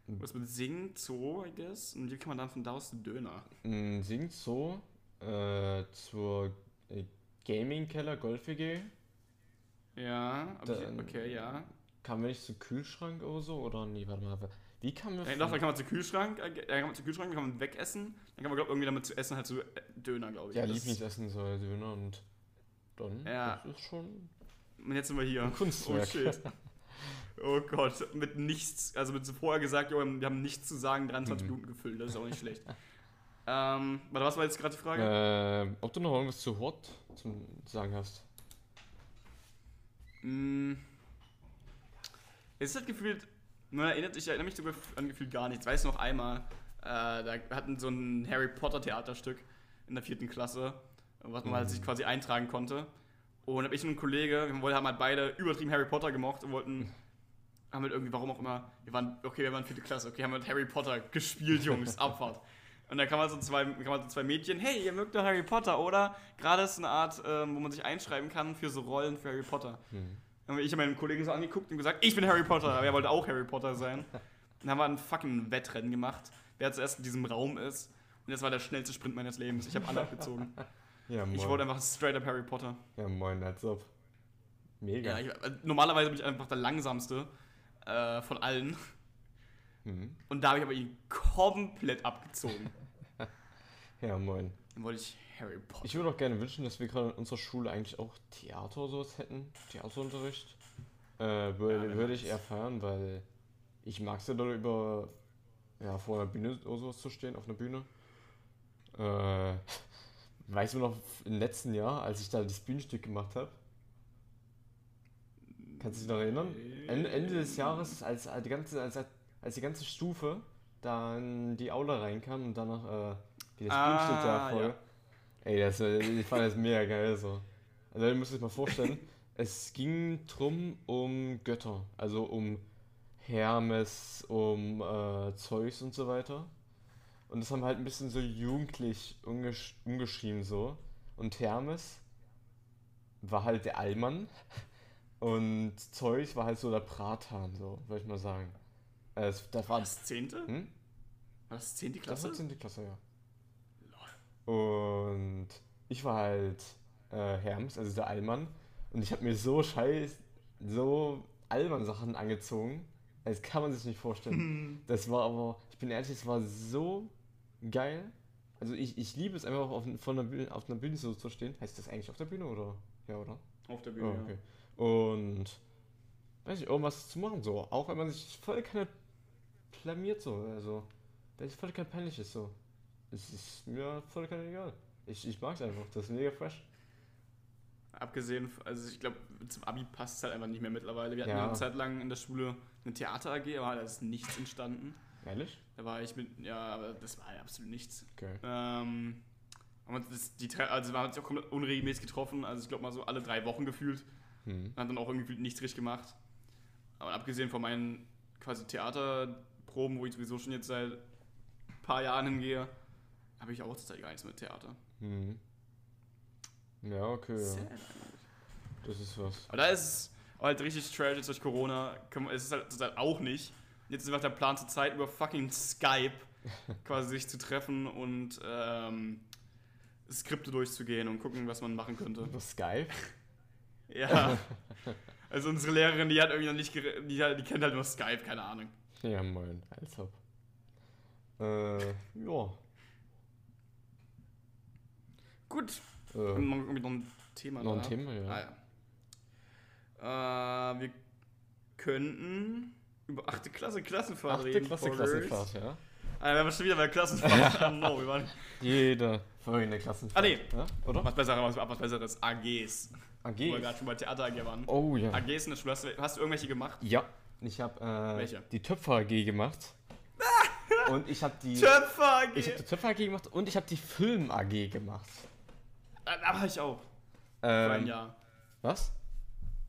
Hm. Was mit Singen, Zoo, I guess? Und wie kann man dann von da aus den Döner? Mm, Singt so äh, zur äh, Gaming-Keller Golf WG. Ja, aber Dann- ich, okay, ja. Kamen wir nicht zum Kühlschrank oder so? Oder nee, warte mal. Wie kamen wir Ja, doch, dann kann man zu Kühlschrank, äh, dann kann man zu Kühlschrank, dann kann man wegessen. Dann kann man, glaube irgendwie damit zu essen halt so äh, Döner, glaube ich. Ja, Lieblingsessen soll Döner und dann. Ja. Das ist schon Und jetzt sind wir hier. ein Kunstwerk. Oh shit. Oh Gott, mit nichts, also mit so vorher gesagt, jo, wir haben nichts zu sagen, 23 Mhm. Minuten gefüllt, das ist auch nicht schlecht. ähm, warte, was war jetzt gerade die Frage? äh, ob du noch irgendwas zu Hort zu sagen hast? Mm. Es ist halt gefühlt, man erinnert sich, ich erinnere mich sogar an gefühlt gar nichts. Weiß noch einmal, äh, da hatten so ein Harry Potter Theaterstück in der vierten Klasse, was man halt Mhm. sich quasi eintragen konnte. Und hab ich und ein Kollege, wir haben halt beide übertrieben Harry Potter gemocht und wollten, haben halt irgendwie, warum auch immer, wir waren, okay, wir waren vierte Klasse, okay, haben halt Harry Potter gespielt, Jungs, Abfahrt. Und da kann man so zwei, kann man so zwei Mädchen, hey, ihr mögt doch Harry Potter, oder? Gerade ist eine Art, ähm, wo man sich einschreiben kann für so Rollen für Harry Potter. Hm. Dann habe ich meinen Kollegen so angeguckt und gesagt, ich bin Harry Potter, aber er wollte auch Harry Potter sein. Dann haben wir ein fucking Wettrennen gemacht, wer zuerst in diesem Raum ist. Und das war der schnellste Sprint meines Lebens. Ich habe alle abgezogen. Ja. Ich wollte einfach straight up Harry Potter. Ja, moin, als ob. Mega. Ja, ich, äh, normalerweise bin ich einfach der langsamste äh, von allen. Mhm. Und da habe ich aber ihn komplett abgezogen. Ja, moin. Dann wollte ich Harry Potter. Ich würde auch gerne wünschen, dass wir gerade in unserer Schule eigentlich auch Theater sowas hätten. Theaterunterricht. Äh, würde, Ja, würde ich eher feiern, weil ich mag es ja da über ja, vor einer Bühne oder sowas zu stehen, auf einer Bühne. Äh, Weißt du noch, im letzten Jahr, als ich da das Bühnenstück gemacht habe? Kannst du dich noch erinnern? Ende, Ende des Jahres, als die ganze, als, als die ganze Stufe dann die Aula reinkam und danach äh, wie das Ah, Bühnenstück da voll. ja. Ey, das, äh, ich fand das mega geil so. Also ihr müsst euch mal vorstellen, es ging drum um Götter, also um Hermes, um äh, Zeus und so weiter. Und das haben halt ein bisschen so jugendlich umgesch umgeschrieben so. Und Hermes war halt der Allmann und Zeus war halt so der Bratan, so, würde ich mal sagen. Äh, es, das War war, das 10.? hm? War das 10. Das Klasse? war 10. Klasse, ja. Und ich war halt äh, Herms, also der Allmann. Und ich habe mir so scheiß, so Allmann-Sachen angezogen. Das kann man sich nicht vorstellen. Das war aber, ich bin ehrlich, es war so geil. Also ich, ich liebe es einfach auf, von der Bühne, auf einer Bühne so zu stehen. Heißt das eigentlich auf der Bühne oder? Ja, oder? Auf der Oh, Bühne, okay. Und weiß ich, irgendwas zu machen so. Auch wenn man sich voll keine blamiert so. Also, wenn es voll kein peinlich ist so. Es ist mir voll kein egal. Ich, ich mag es einfach. Das ist mega fresh. Abgesehen, also ich glaube, zum Abi passt es halt einfach nicht mehr mittlerweile. Wir hatten Ja. eine Zeit lang in der Schule eine Theater-AG, aber da ist nichts entstanden. Ehrlich? Da war ich mit, ja, aber das war ja absolut nichts. Okay. Ähm, haben uns die, also wir haben uns auch komplett unregelmäßig getroffen, also ich glaube mal so alle drei Wochen gefühlt. Hm. Hat dann auch irgendwie nichts richtig gemacht. Aber abgesehen von meinen quasi Theaterproben, wo ich sowieso schon jetzt seit ein paar Jahren hingehe, habe ich auch zurzeit gar nichts mit Theater. Hm. Ja, okay. Ja. Sad. Das ist was. Aber da ist es halt richtig trash jetzt durch Corona. Es ist halt zurzeit auch nicht. Jetzt ist einfach der Plan zur Zeit über fucking Skype quasi sich zu treffen und ähm, Skripte durchzugehen und gucken, was man machen könnte. Über Skype? Ja. Also unsere Lehrerin, die hat irgendwie noch nicht, gere- die, hat- die kennt halt nur Skype, keine Ahnung. Ja, moin. Als ob. Äh, ja. Gut. Äh, irgendwie noch ein Thema. noch ein da. Thema, ja. Ah, ja. Äh, wir könnten über 8. Klasse Klassenfahrt Achte reden. Klasse Poggers. Klassenfahrt, ja. Ah, wir waren schon wieder bei Klassenfahrt. oh no, wir waren. Jede folgende Klassenfahrt. Ah, nee. Ja? Oder? Was Besseres, was, Besseres. AGs. Wo wir gerade schon bei Theater AG waren. Oh ja. AGs in der Schule. Hast du, hast du irgendwelche gemacht? Ja. Ich habe äh, Welche? die Töpfer AG gemacht. und ich habe die Töpfer AG! ich habe die Töpfer AG gemacht und ich habe die Film AG gemacht. Da da war ich auch. Für Ähm, ein Jahr. Was?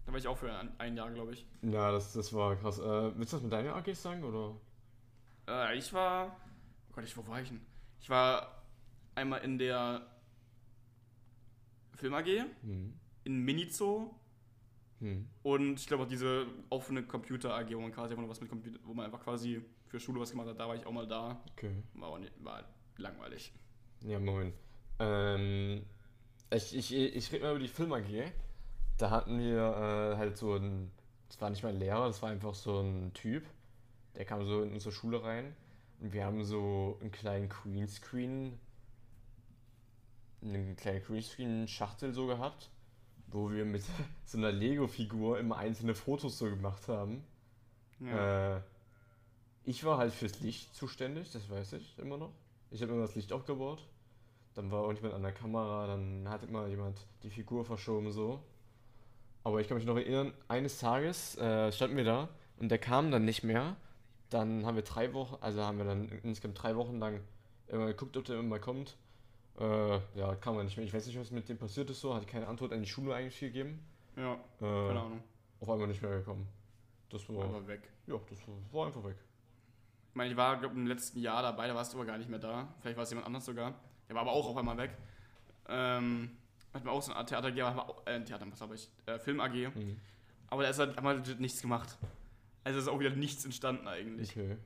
Da war ich auch für ein, ein Jahr, glaube ich. Ja, das, das war krass. Äh, willst du das mit deiner AG sagen oder? Äh, ich war. Oh Gott, ich, wo war ich denn? Ich war einmal in der Film AG, Hm. in Minizoo Hm. und ich glaube auch diese offene Computer AG, wo man quasi einfach nur was mit Computer, wo man einfach quasi für Schule was gemacht hat. Da war ich auch mal da. Okay. War, nicht, war langweilig. Ja, moin. Ähm, ich ich, ich rede mal über die Film AG. Da hatten wir äh, halt so ein. Das war nicht mal ein Lehrer, das war einfach so ein Typ. Der kam so in unsere Schule rein. Und wir haben so einen kleinen Greenscreen. Einen kleinen Greenscreen-Schachtel so gehabt. Wo wir mit so einer Lego-Figur immer einzelne Fotos so gemacht haben. Ja. Äh, ich war halt fürs Licht zuständig, das weiß ich immer noch. Ich habe immer das Licht aufgebaut. Dann war irgendjemand an der Kamera, dann hat immer jemand die Figur verschoben so. Aber ich kann mich noch erinnern, eines Tages äh, standen wir da und der kam dann nicht mehr. Dann haben wir drei Wochen, also haben wir dann insgesamt drei Wochen lang immer geguckt, ob der immer kommt. Äh, ja, kam er nicht mehr. Ich weiß nicht, was mit dem passiert ist so. Hat keine Antwort an die Schule eigentlich gegeben. ja, Äh, keine Ahnung. auf einmal nicht mehr gekommen. Das war, Aber weg. ja, das war, war einfach weg. Ich meine, ich war, glaube im letzten Jahr dabei, da warst du aber gar nicht mehr da. Vielleicht war es jemand anders sogar. Der war aber auch auf einmal weg. Ähm, hat mir auch so eine Art Theater äh, Theater, was habe ich? Äh, Film AG. Mhm. Aber da ist halt, wir legit nichts gemacht. Also ist auch wieder nichts entstanden eigentlich. Okay.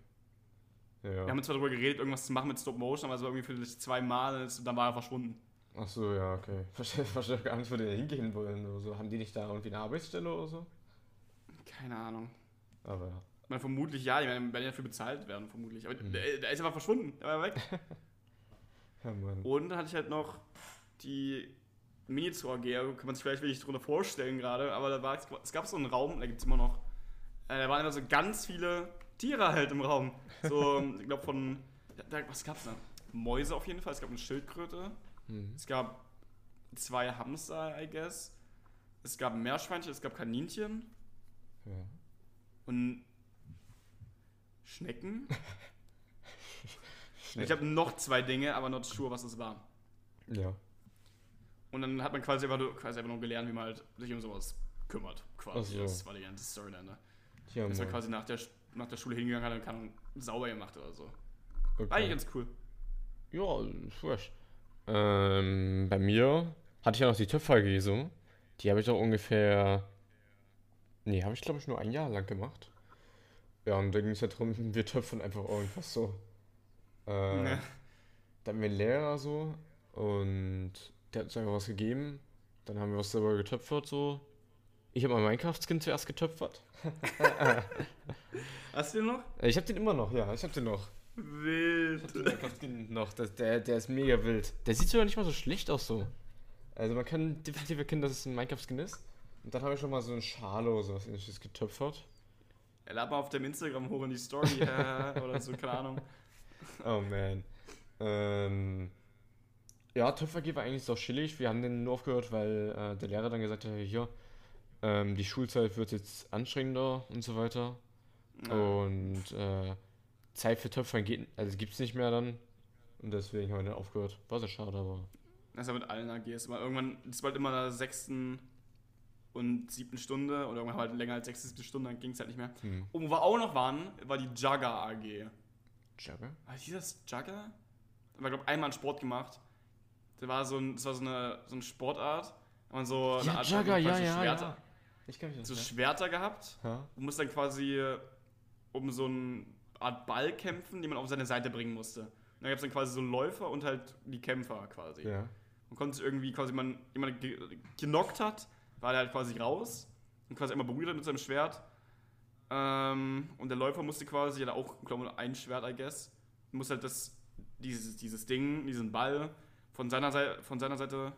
Ja. Wir haben zwar darüber geredet, irgendwas zu machen mit Stop Motion, aber es war irgendwie für sich zweimal und dann war er verschwunden. Ach so, ja, okay. Verstehe versteh gar nicht, wo die da hingehen wollen oder so. Haben die nicht da irgendwie eine Arbeitsstelle oder so? Keine Ahnung. Aber ja. Ich meine, vermutlich ja, die werden werden dafür bezahlt werden, vermutlich. Aber Mhm. der, der ist einfach verschwunden, der war weg. Ja. Und dann hatte ich halt noch die Mini-Zoo AG, da kann man sich vielleicht wenig drunter vorstellen gerade, aber da war, es gab so einen Raum, da gibt es immer noch, äh, da waren immer so ganz viele Tiere halt im Raum. So, ich glaube von, da, was gab's da? Mäuse auf jeden Fall, es gab eine Schildkröte, Mhm. es gab zwei Hamster, I guess. Es gab Meerschweinchen, es gab Kaninchen Ja. und Schnecken. Ich habe noch zwei Dinge, aber not sure, was es war. Ja. Und dann hat man quasi einfach, nur, quasi einfach nur gelernt, wie man halt sich um sowas kümmert. Quasi. So. Das war die ganze Story dann. Ne? Ja, Dass Mann. quasi nach der, nach der Schule hingegangen hat und kann sauber gemacht oder so. War Okay. eigentlich ganz cool. Ja, fresh. Ähm, bei mir hatte ich ja noch die so. Die habe ich auch ungefähr. Nee, habe ich glaube ich nur ein Jahr lang gemacht. Ja, und da ging es ja darum, wir töpfern einfach irgendwas so. Äh, Ne. Da hatten wir einen Lehrer so und der hat uns einfach was gegeben. Dann haben wir was selber getöpfert so. Ich habe mein Minecraft-Skin zuerst getöpfert. Hast du den noch? Äh, Ich habe den immer noch, ja, ich habe den noch. Wild. Den Minecraft-Skin noch, das, der, der ist mega wild. Der sieht sogar nicht mal so schlecht aus so. Also man kann definitiv erkennen, dass es ein Minecraft-Skin ist. Und dann habe ich schon mal so ein Schale oder sowas ähnliches getöpfert. Er mal auf dem Instagram hoch in die Story oder so, keine Ahnung. Oh man. Ähm, ja, Töpfer war eigentlich so chillig. Wir haben den nur aufgehört, weil äh, der Lehrer dann gesagt hat, hier, ähm, die Schulzeit wird jetzt anstrengender und so weiter. Ja. Und äh, Zeit für Töpfern geht, also gibt's nicht mehr dann. Und deswegen haben wir dann aufgehört. War sehr schade, aber. Das ist ja mit allen AGs. Immer irgendwann, das war halt immer in der sechsten und siebten Stunde oder irgendwann halt länger als sechste, siebte Stunde, dann ging es halt nicht mehr. Hm. Und wo wir auch noch waren, war die Jugger AG. Jagger? War hieß das Jugger? Da war, glaube einmal einen Sport gemacht. Das war so, ein, das war so, eine, so eine Sportart. Da man so Ja, Art- Jugger, ja, ja, Schwerter, ja. Ich kann mich So Schwerter gehabt. Ja. Du musst dann quasi um so eine Art Ball kämpfen, den man auf seine Seite bringen musste. Und dann gab es dann quasi so Läufer und halt die Kämpfer quasi. Ja. Man konnte irgendwie quasi, man jemand ge genockt hat, war der halt quasi raus und quasi immer berührt mit seinem Schwert. Ähm, und der Läufer musste quasi, ja auch, glaube ich, ein Schwert, I guess, muss halt das, dieses, dieses Ding, diesen Ball von seiner Seite, von seiner Seite,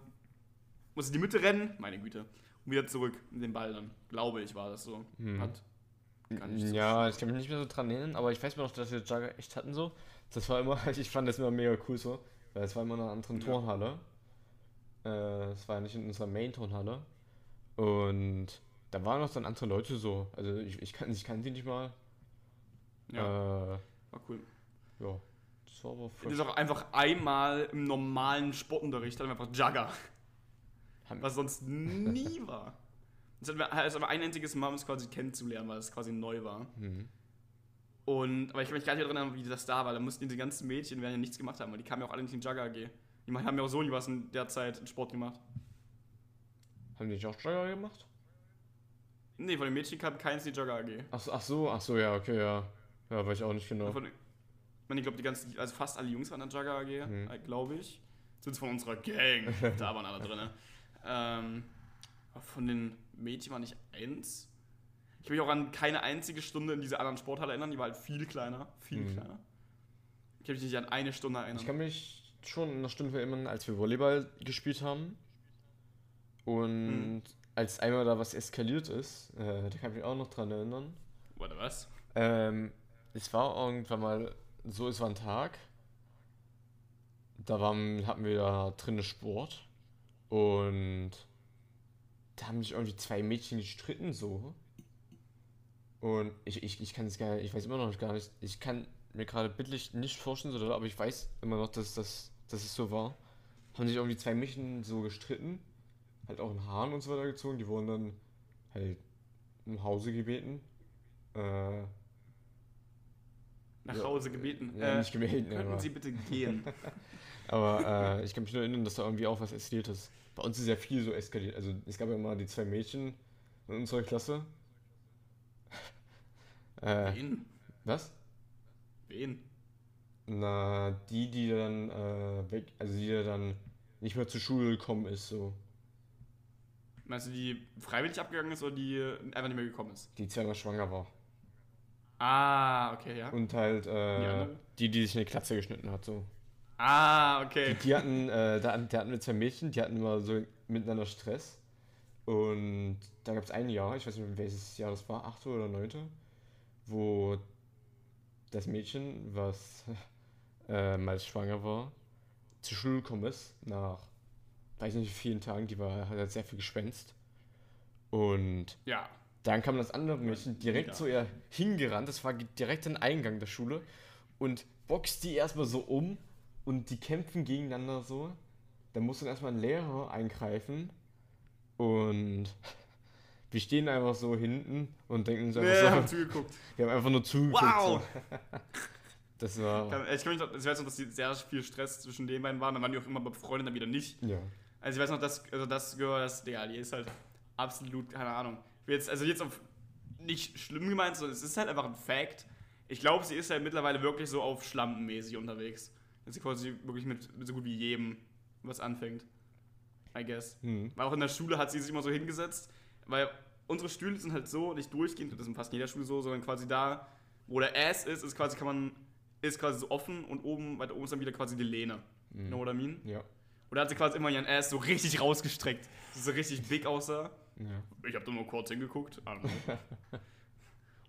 muss in die Mitte rennen, meine Güte, und wieder zurück in den Ball dann. Glaube ich, war das so. Hm. Hat gar nicht so Ja, ich kann mich nicht mehr so dran erinnern, aber ich weiß mir noch, dass wir Jagger echt hatten so. Das war immer, ich fand das immer mega cool so, weil es war immer in einer anderen Ja. Turnhalle. Äh, Es war ja nicht in unserer Main-Turnhalle. Und da waren noch dann andere Leute so. Also ich, ich, kann, ich kann sie nicht mal. Ja, Äh, war cool. ja. Das war aber Das fresh. ist auch einfach einmal im normalen Sportunterricht hatten wir einfach Jugger. Haben- Was sonst nie war. Das hatten wir also aber ein einziges Mal, um es quasi kennenzulernen, weil es quasi neu war. Mhm. Und, aber ich kann mich gar nicht erinnern, wie das da war. Da mussten die ganzen Mädchen, werden ja nichts gemacht haben, weil die kamen ja auch alle nicht in die Jugger AG. Die haben ja auch so nie was in der Zeit in Sport gemacht. Haben die nicht auch Jagger gemacht? Nee, von den Mädchen kam keins in die Jugger AG. Ach, so- ach so, ach so, ja, okay, ja. Ja, weiß ich auch nicht genau. Von, ich meine, ich glaube, die ganzen, also fast alle Jungs waren in der Jugger AG, Mhm. äh, glaube ich. Sind von unserer Gang. da waren alle drin. Ähm, aber von den Mädchen war nicht eins. Ich kann mich auch an keine einzige Stunde in dieser anderen Sporthalle erinnern. Die war halt viel kleiner. Viel Mhm. kleiner. Ich kann mich nicht an eine Stunde erinnern. Ich kann mich schon in einer Stunde erinnern, als wir Volleyball gespielt haben. Und als einmal da was eskaliert ist, äh, da kann ich mich auch noch dran erinnern. Warte, was? Ähm, es war irgendwann mal so, es war ein Tag. Da waren, hatten wir da drinnen Sport. Und da haben sich irgendwie zwei Mädchen gestritten so. Und ich, ich, ich kann es gar nicht, ich weiß immer noch gar nicht, ich kann mir gerade bildlich nicht vorstellen, so, aber ich weiß immer noch, dass, das, dass es so war. Haben sich irgendwie zwei Mädchen so gestritten, halt auch in Haaren und so weiter gezogen, die wurden dann halt nach Hause gebeten. Äh, Nach Ja. Hause gebeten. ja, äh, nicht gebeten, könnten aber, Sie bitte gehen? aber äh, ich kann mich nur erinnern, dass da irgendwie auch was eskaliert ist. Bei uns ist ja viel so eskaliert. Also es gab ja mal die zwei Mädchen in unserer Klasse. äh, Wen? was? Wen? Na, die, die dann äh, weg, also die dann nicht mehr zur Schule gekommen ist, so. Meinst du, die freiwillig abgegangen ist oder die einfach nicht mehr gekommen ist? Die zweimal schwanger war. Ah, okay, ja. Und halt Die äh, andere? die, die sich eine Klatze geschnitten hat, so. Ah, okay. Die hatten, äh, da, da hatten wir zwei Mädchen, die hatten immer so miteinander Stress. Und da gab es ein Jahr, ich weiß nicht welches Jahr das war, achte oder neunte, wo das Mädchen, was äh, mal schwanger war, zur Schule gekommen ist, nach weiß nicht, wie vielen Tagen, die war, hat sehr viel geschwänzt. Und Ja. dann kam das andere Mädchen direkt Ja. zu ihr hingerannt, das war direkt im Eingang der Schule und boxt die erstmal so um und die kämpfen gegeneinander so. Dann muss dann erstmal ein Lehrer eingreifen und wir stehen einfach so hinten und denken uns Wir einfach haben so, zugeguckt. wir haben einfach nur zugeguckt. Wow! So. Das war, Ich, kann mich noch, ich weiß noch, dass die sehr viel Stress zwischen den beiden waren. Dann waren die auch immer befreundet, dann wieder nicht. ja. Also ich weiß noch, dass also das Girl, das, Digga, die ist halt absolut, keine Ahnung. Jetzt, also jetzt auf nicht schlimm gemeint, sondern es ist halt einfach ein Fact. Ich glaube, sie ist halt mittlerweile wirklich so auf Schlampenmäßig unterwegs. Dass sie quasi wirklich mit, mit so gut wie jedem was anfängt. I guess. Hm. Weil auch in der Schule hat sie sich immer so hingesetzt, weil unsere Stühle sind halt so, nicht durchgehend, das ist in fast jeder Schule so, sondern quasi da, wo der Ass ist, ist quasi, kann man, ist quasi so offen und oben, weiter oben ist dann wieder quasi die Lehne. Mhm. Know what I mean? Ja. Und da hat sie quasi immer ihren Ass so richtig rausgestreckt. dass so richtig big aussah. ja. Ich habe da nur kurz hingeguckt.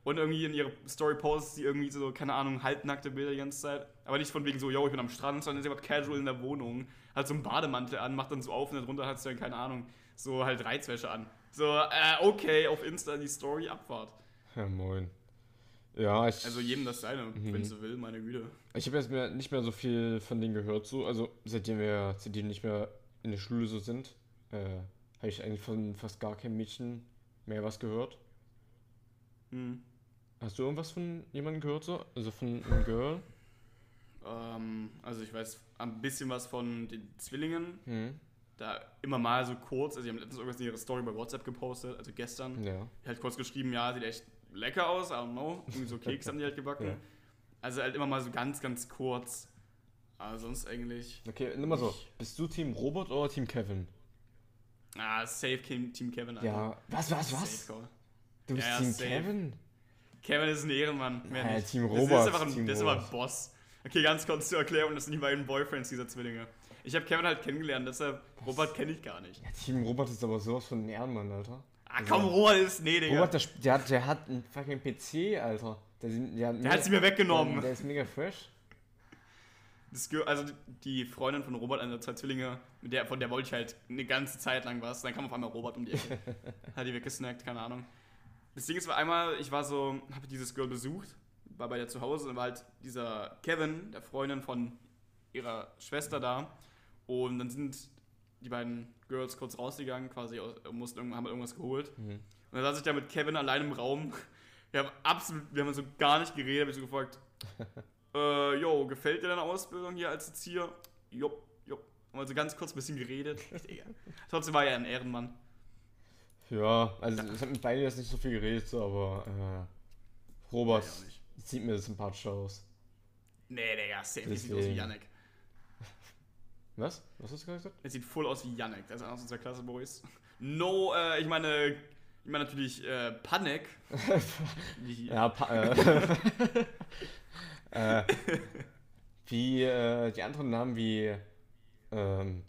Und irgendwie in ihre Story postet sie irgendwie so, keine Ahnung, halbnackte Bilder die ganze Zeit. Aber nicht von wegen so, yo, ich bin am Strand, sondern sie war casual in der Wohnung. Hat so einen Bademantel an, macht dann so auf und darunter hat sie dann, keine Ahnung, so halt Reizwäsche an. So, äh, okay, auf Insta die Story, Abfahrt. Ja, moin. Ja, ich. Also jedem das seine, Mhm. wenn sie will, meine Güte. Ich habe jetzt mehr, nicht mehr so viel von denen gehört, so. Also, seitdem wir, seitdem nicht mehr in der Schule so sind, äh, habe ich eigentlich von fast gar keinem Mädchen mehr was gehört. Hm. Hast du irgendwas von jemandem gehört, so? Also von einem Girl? Ähm, also ich weiß ein bisschen was von den Zwillingen. Hm. da immer mal so kurz, also die haben letztens irgendwas in ihre Story bei WhatsApp gepostet, also gestern. Ja. Die halt kurz geschrieben, ja, sieht echt lecker aus, I don't know. Irgendwie so Keks haben die halt gebacken. Ja. Also halt immer mal so ganz, ganz kurz. Aber sonst eigentlich. Okay, nimm mal so. Bist du Team Robert oder Team Kevin? Ah, safe Team, Team Kevin, Alter. Ja. Was, was, was? Safe Call. Du bist Ja, Team safe. Kevin? Kevin ist ein Ehrenmann. Mehr Ja, nicht. Team Das Robert, ist einfach ein, Team das ist aber ein. Boss. Okay, ganz kurz zur Erklärung, das sind die beiden Boyfriends dieser Zwillinge. Ich habe Kevin halt kennengelernt, deshalb Robert kenne ich gar nicht. Ja, Team Robert ist aber sowas von ein Ehrenmann, Alter. Ah, komm, Robert ist. Nee, Digga. Robert, der, der, hat, der hat einen fucking PC, Alter. Der, der, Der hat sie mir weggenommen. Der, der ist mega fresh. Das, also die Freundin von Robert, eine der zwei Zwillinge, mit der, von der wollte ich halt eine ganze Zeit lang was. Dann kam auf einmal Robert um die Ecke. Hat die weggesnackt, keine Ahnung. Das Ding ist, war einmal, ich war so, habe dieses Girl besucht, war bei der zu Hause und war halt dieser Kevin, der Freundin von ihrer Schwester da. Und dann sind die beiden Girls kurz rausgegangen, quasi aus- mussten haben irgendwas geholt. Mhm. Und dann saß ich da mit Kevin allein im Raum. Wir haben absolut, wir haben so gar nicht geredet, hab ich so gefragt, äh, yo, gefällt dir deine Ausbildung hier als Erzieher? Jupp, jupp. Haben also ganz kurz ein bisschen geredet. Trotzdem war er ein Ehrenmann. Ja, also ich habe mit beiden jetzt nicht so viel geredet, aber äh, Robert Ja, sieht mir sympathischer aus. Nee, Digga, safe. Sieht aus wie. Yannick. Was? Was hast du gerade gesagt? Er sieht voll aus wie Yannick. Das ist einer aus unserer Klasse, Boys. No, äh, ich meine, ich meine natürlich, äh, Panik. Wie, Ja, pa äh, äh, wie äh, die anderen Namen wie ähm,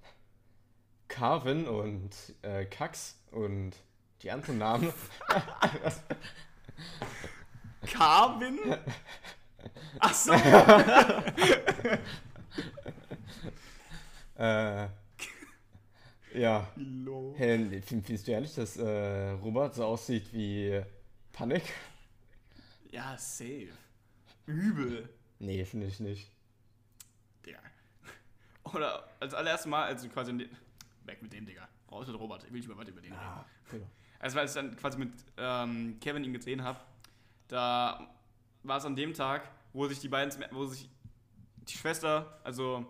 Carvin und äh, Kax und die anderen Namen. Carvin? Ach so. Äh, ja. Hello. Hey, findest du ehrlich, dass äh, Robert so aussieht wie Panik? Ja, safe. Übel. Nee, finde ich nicht. Digga. Oder als allererstes Mal, also quasi den, weg mit dem, Digga. Raus mit Robert. Ich will nicht mehr weiter über den reden. genau. Also als ich dann quasi mit ähm, Kevin ihn gesehen habe, da war es an dem Tag, wo sich die beiden, wo sich die Schwester, also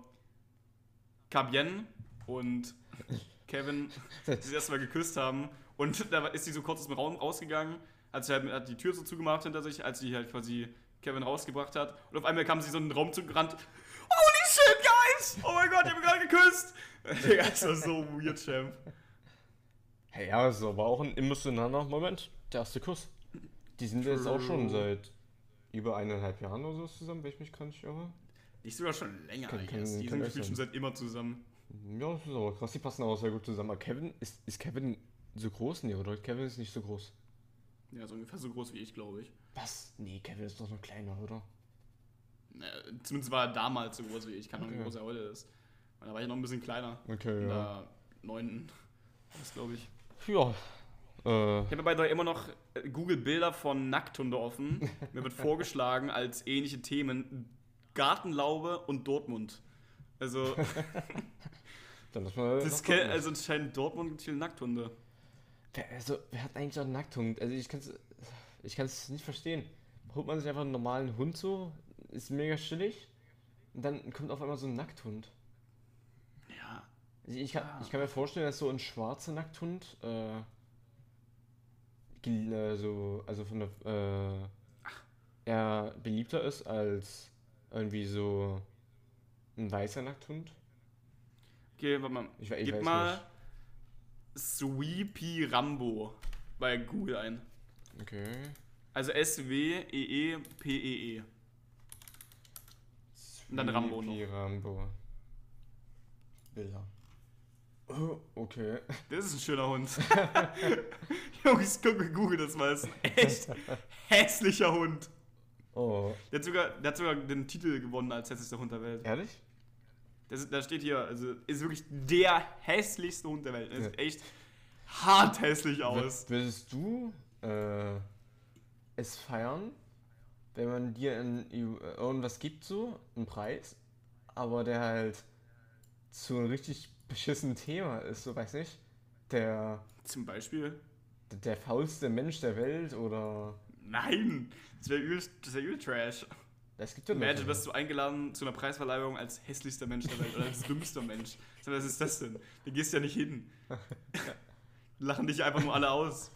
Cabien und Kevin das erste Mal geküsst haben und da ist sie so kurz aus dem Raum rausgegangen, hat, sie halt, hat die Tür so zugemacht hinter sich, als sie halt quasi Kevin rausgebracht hat und auf einmal kam sie so in den Raum zugerannt. Holy shit, guys! Oh mein Gott, ich habe gerade geküsst! Digga, das war so weird, Champ. Hey, ja, es ist aber auch ein emotionaler Moment. Der erste Kuss. Die sind jetzt auch schon True. seit über eineinhalb Jahren oder so zusammen, wenn ich mich gar nicht irre. Ist sogar schon länger, Kann- guess. Die kann sind schon seit immer zusammen. Ja, das ist aber krass. Die passen auch sehr gut zusammen. Aber Kevin, ist, ist Kevin so groß? Nee, oder? Kevin ist nicht so groß. Ja, so ungefähr so groß wie ich, glaube ich. Was? Nee, Kevin ist doch noch kleiner, oder? Naja, zumindest war er damals so groß wie ich. Kann auch nicht, wie Okay. groß er heute ist. Weil da war ich noch ein bisschen kleiner. Okay, Und ja. Da 9. Das glaube ich. Ja. Äh, Ich habe bei immer noch äh, Google Bilder von Nackthunde offen. Mir wird vorgeschlagen als ähnliche Themen Gartenlaube und Dortmund. Also, dann lass mal. das nach ke- Dortmund. also anscheinend in Dortmund gibt viele Nackthunde. Wer, also, wer hat eigentlich auch einen Nackthund? Also, ich kann es ich kann's nicht verstehen. Holt man sich einfach einen normalen Hund so, ist mega chillig und dann kommt auf einmal so ein Nackthund. Ja. Also ich, kann, Ah. ich kann mir vorstellen, dass so ein schwarzer Nackthund äh, äh, so, also von der äh, eher beliebter ist als irgendwie so ein weißer Nackthund. Okay, warte mal. Ich, ich Gib mal nicht. Sweepy Rambo bei Google ein. Okay. Also E S-W-E-E-P-E-E. Und dann Rambo noch. Sweepy Rambo. Bilder. Oh, okay. Das ist ein schöner Hund. Jungs, guck, Google das mal. Das ist ein echt hässlicher Hund. Oh, Der hat, sogar, der hat sogar den Titel gewonnen als hässlichster Hund der Welt. ehrlich? Das, da steht hier, also ist wirklich der hässlichste Hund der Welt. Er sieht Ja. echt hart hässlich aus. Wür- Würdest du äh, es feiern, wenn man dir ein, irgendwas gibt, so, einen Preis, aber der halt zu einem richtig beschissenen Thema ist, so weiß nicht, der, Zum Beispiel. der faulste Mensch der Welt oder. Nein, das wäre übel, das wär übel Trash. Es gibt ja Imagine, wirst du eingeladen zu einer Preisverleihung als hässlichster Mensch der Welt oder als dümmster Mensch. Was ist das denn? Du gehst ja nicht hin. Lachen dich einfach nur alle aus.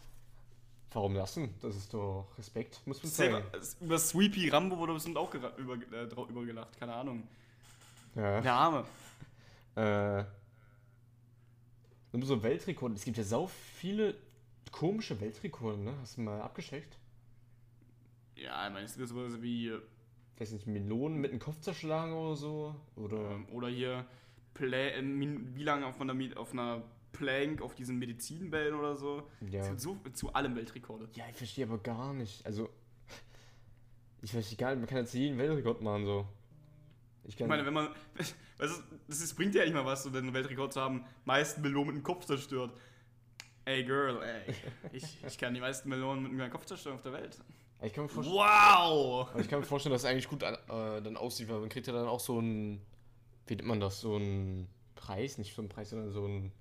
Warum lassen? Das ist doch Respekt, muss man sagen. über Sweepy Rambo wurde bestimmt auch über, äh, übergelacht, keine Ahnung. Ja. Der Arme. Äh, und so Weltrekorde. Es gibt ja sau viele komische Weltrekorde, ne? Hast du mal abgecheckt? Ja, ich meine, es gibt sowas wie, äh, weiß nicht, Melonen mit dem Kopf zerschlagen oder so. Oder. ähm, oder hier, Play, äh, wie lange auf einer, auf einer Plank, auf diesen Medizinbällen oder so. Es Ja. gibt so zu allem Weltrekorde. Ja, ich verstehe aber gar nicht. Also. Ich verstehe gar nicht, man kann jetzt jeden Weltrekord machen, so. Ich Ich meine, wenn man. Weißt du, das ist, bringt ja nicht mal was, so den Weltrekord zu haben, meisten Melonen mit dem Kopf zerstört. Ey, Girl, ey. Ich, ich kann die meisten Melonen mit meinem Kopf zerstören auf der Welt. Ich, kann mir vorstellen, Wow! ich kann mir vorstellen, dass es eigentlich gut äh, dann aussieht, weil man kriegt ja dann auch so ein. Wie nennt man das? So ein Preis, nicht so ein Preis, sondern so ein.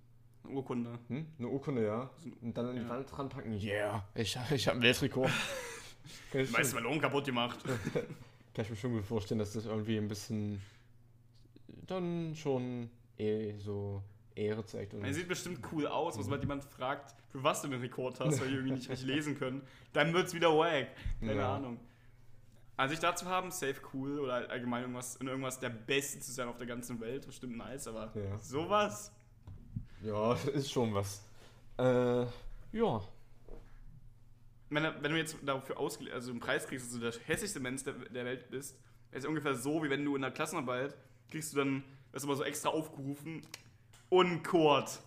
Eine Urkunde. Hm? Eine Urkunde, ja. Und dann an die Ja. Wand dran packen. Yeah, ich, ich habe einen Weltrekord. meisten schon, Melonen kaputt gemacht. kann ich mir schon gut vorstellen, dass das irgendwie ein bisschen. Dann schon eh so Ehre zeigt. Er sieht bestimmt cool aus, was mal jemand fragt, für was du den Rekord hast, weil die irgendwie nicht richtig lesen können. Dann wird's wieder wack. Keine Ja. Ahnung. An sich dazu haben, safe cool oder allgemein irgendwas, in irgendwas der Beste zu sein auf der ganzen Welt, bestimmt nice, aber Ja. sowas. Ja, ist schon was. Äh, ja. Wenn, wenn du jetzt dafür ausge also einen Preis kriegst, dass du der hässlichste Mensch der, der Welt bist, ist ungefähr so, wie wenn du in der Klassenarbeit kriegst du dann, wirst du mal so extra aufgerufen, und Kurt.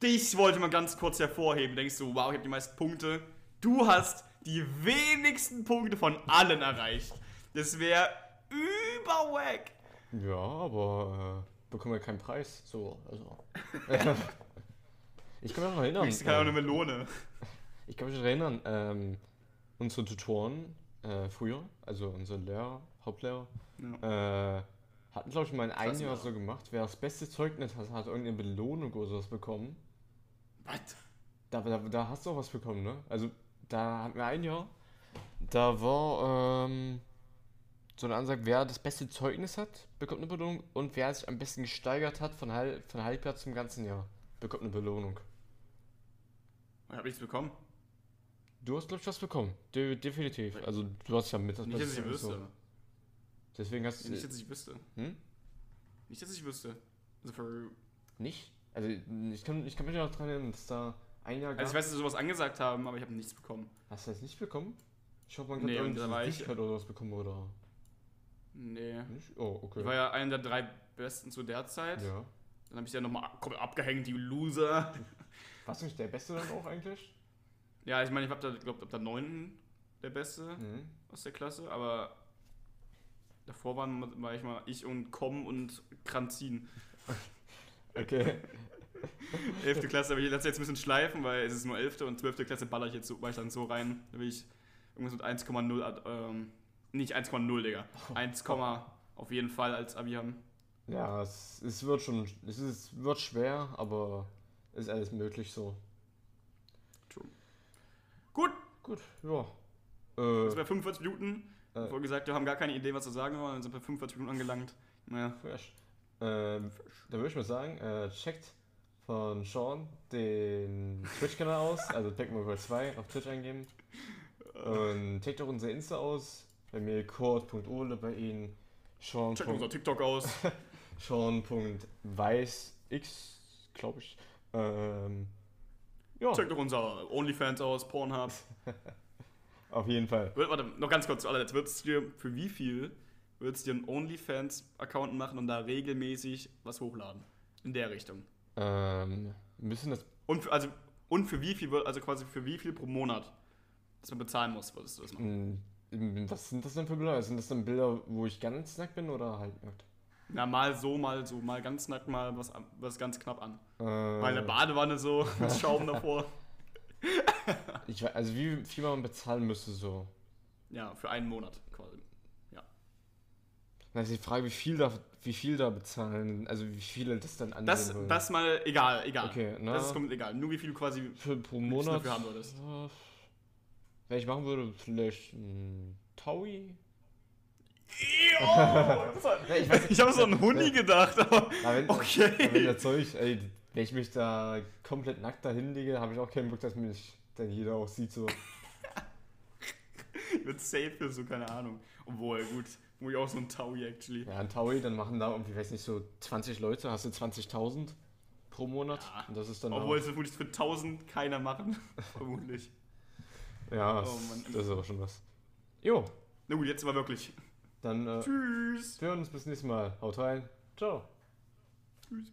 Dich wollte man ganz kurz hervorheben. Denkst du, wow, ich habe die meisten Punkte. Du hast die wenigsten Punkte von allen erreicht. Das wäre überwack. Ja, aber äh, bekommen wir keinen Preis. So, also. ich kann mich noch erinnern. Du äh, eine Melone. ich kann mich noch erinnern, ähm, unsere Tutoren äh, früher, also unsere Lehrer, Hauptlehrer, Ja. äh, hatten, glaube ich, mal ein Jahr so gemacht. Wer das beste Zeugnis hat, hat irgendeine Belohnung oder sowas bekommen. Was? Da, da, da hast du auch was bekommen, ne? Also, da hatten wir ein Jahr. Da war ähm, so eine Ansage, wer das beste Zeugnis hat, bekommt eine Belohnung. Und wer sich am besten gesteigert hat von, halb, von Halbjahr zum ganzen Jahr, bekommt eine Belohnung. Ich habe nichts bekommen. Du hast, glaube ich, was bekommen. De definitiv. Also, du hast ja mit das Nicht, dass ich Beste, wüsste. so. Deswegen hast du. Nicht, dass ich wüsste. Hm? Nicht, dass ich wüsste. Also, für, Nicht? Also, ich kann, ich kann mich noch dran erinnern, dass da ein Jahr also ich weiß, dass sie sowas angesagt haben, aber ich habe nichts bekommen. Hast du das nicht bekommen? Ich hoffe, man Nee, und da irgendwie Süßigkeit oder was bekommen, oder? Nee. Nicht? Oh, okay. Ich war ja einer der drei Besten zu der Zeit. ja. Dann habe ich ja nochmal abgehängt, die Loser. Warst du nicht der Beste dann auch eigentlich? Ja, ich meine, ich war da, glaube ab der 9. der Beste Mhm. aus der Klasse, aber davor waren, war ich mal ich und Com und Kranzin. Okay. 11. Klasse, aber ich lasse jetzt ein bisschen schleifen, weil es ist nur 11. und 12. Klasse baller ich jetzt so, ich dann so rein. Da will ich irgendwas mit 1,0, ähm, nicht 1,0, Digga. 1, auf jeden Fall als Abi haben. Ja, es, es wird schon, es ist, wird schwer, aber ist alles möglich so. True. Gut, Gut, ja. Äh, bei 45 Minuten. Äh. Vorher gesagt, wir haben gar keine Idee, was wir sagen wollen, dann sind wir 45 Minuten angelangt. Naja, fresh. Ähm, da würde ich mal sagen, äh, checkt von Sean den Twitch-Kanal aus, also Pac-Man 2 auf Twitch eingeben. Und checkt auch unser Insta aus. Bei mir cord.ole, bei Ihnen Sean. check unser TikTok aus. Sean.weißx, glaube ich. Ähm, ja, Check doch unser OnlyFans aus, Pornhub. auf jeden Fall. Warte, noch ganz kurz zu allerletzt. Würdest du dir für wie viel würdest du dir einen OnlyFans-Account machen und da regelmäßig was hochladen? In der Richtung. Ähm, müssen das. Und für, also, und für wie viel, also quasi für wie viel pro Monat, dass man bezahlen muss, würdest du das machen? mh, Was sind das denn für Bilder? Sind das dann Bilder, wo ich ganz nackt bin oder halt nackt? Na, mal so, mal so, mal ganz nackt, mal was, was ganz knapp an. Äh, Mal eine Badewanne so, mit Schaum davor. ich weiß, also wie viel man bezahlen müsste so. Ja, für einen Monat quasi. Also die Frage, wie viel da, wie viel da bezahlen, also wie viele das dann ansehen Das, das mal, egal, egal. Okay, na, Das ist komplett egal. Nur wie viel du quasi für pro Monat. dafür haben würdest. Wenn ich machen würde, vielleicht ein Taui. Ja, ich weiß- ich habe so einen Huni Ja. gedacht, aber Na, wenn, Okay. na, wenn Zeug, ey, wenn ich mich da komplett nackt dahin lege, habe ich auch keinen Bock, dass mich dann jeder auch sieht so. wird safe für so, keine Ahnung. Obwohl, gut, wo ich auch so ein Taui actually. Ja, ein Taui, dann machen da irgendwie, weiß nicht, so 20 Leute, hast du 20.000 pro Monat. Ja. Und das ist dann Obwohl es vermutlich für 1000 keiner machen. vermutlich. Ja, Oh das ist aber schon was. Jo, Na gut, jetzt aber wirklich. dann äh, Tschüss. wir hören uns bis nächstes Mal. Haut rein. Ciao. Tschüss.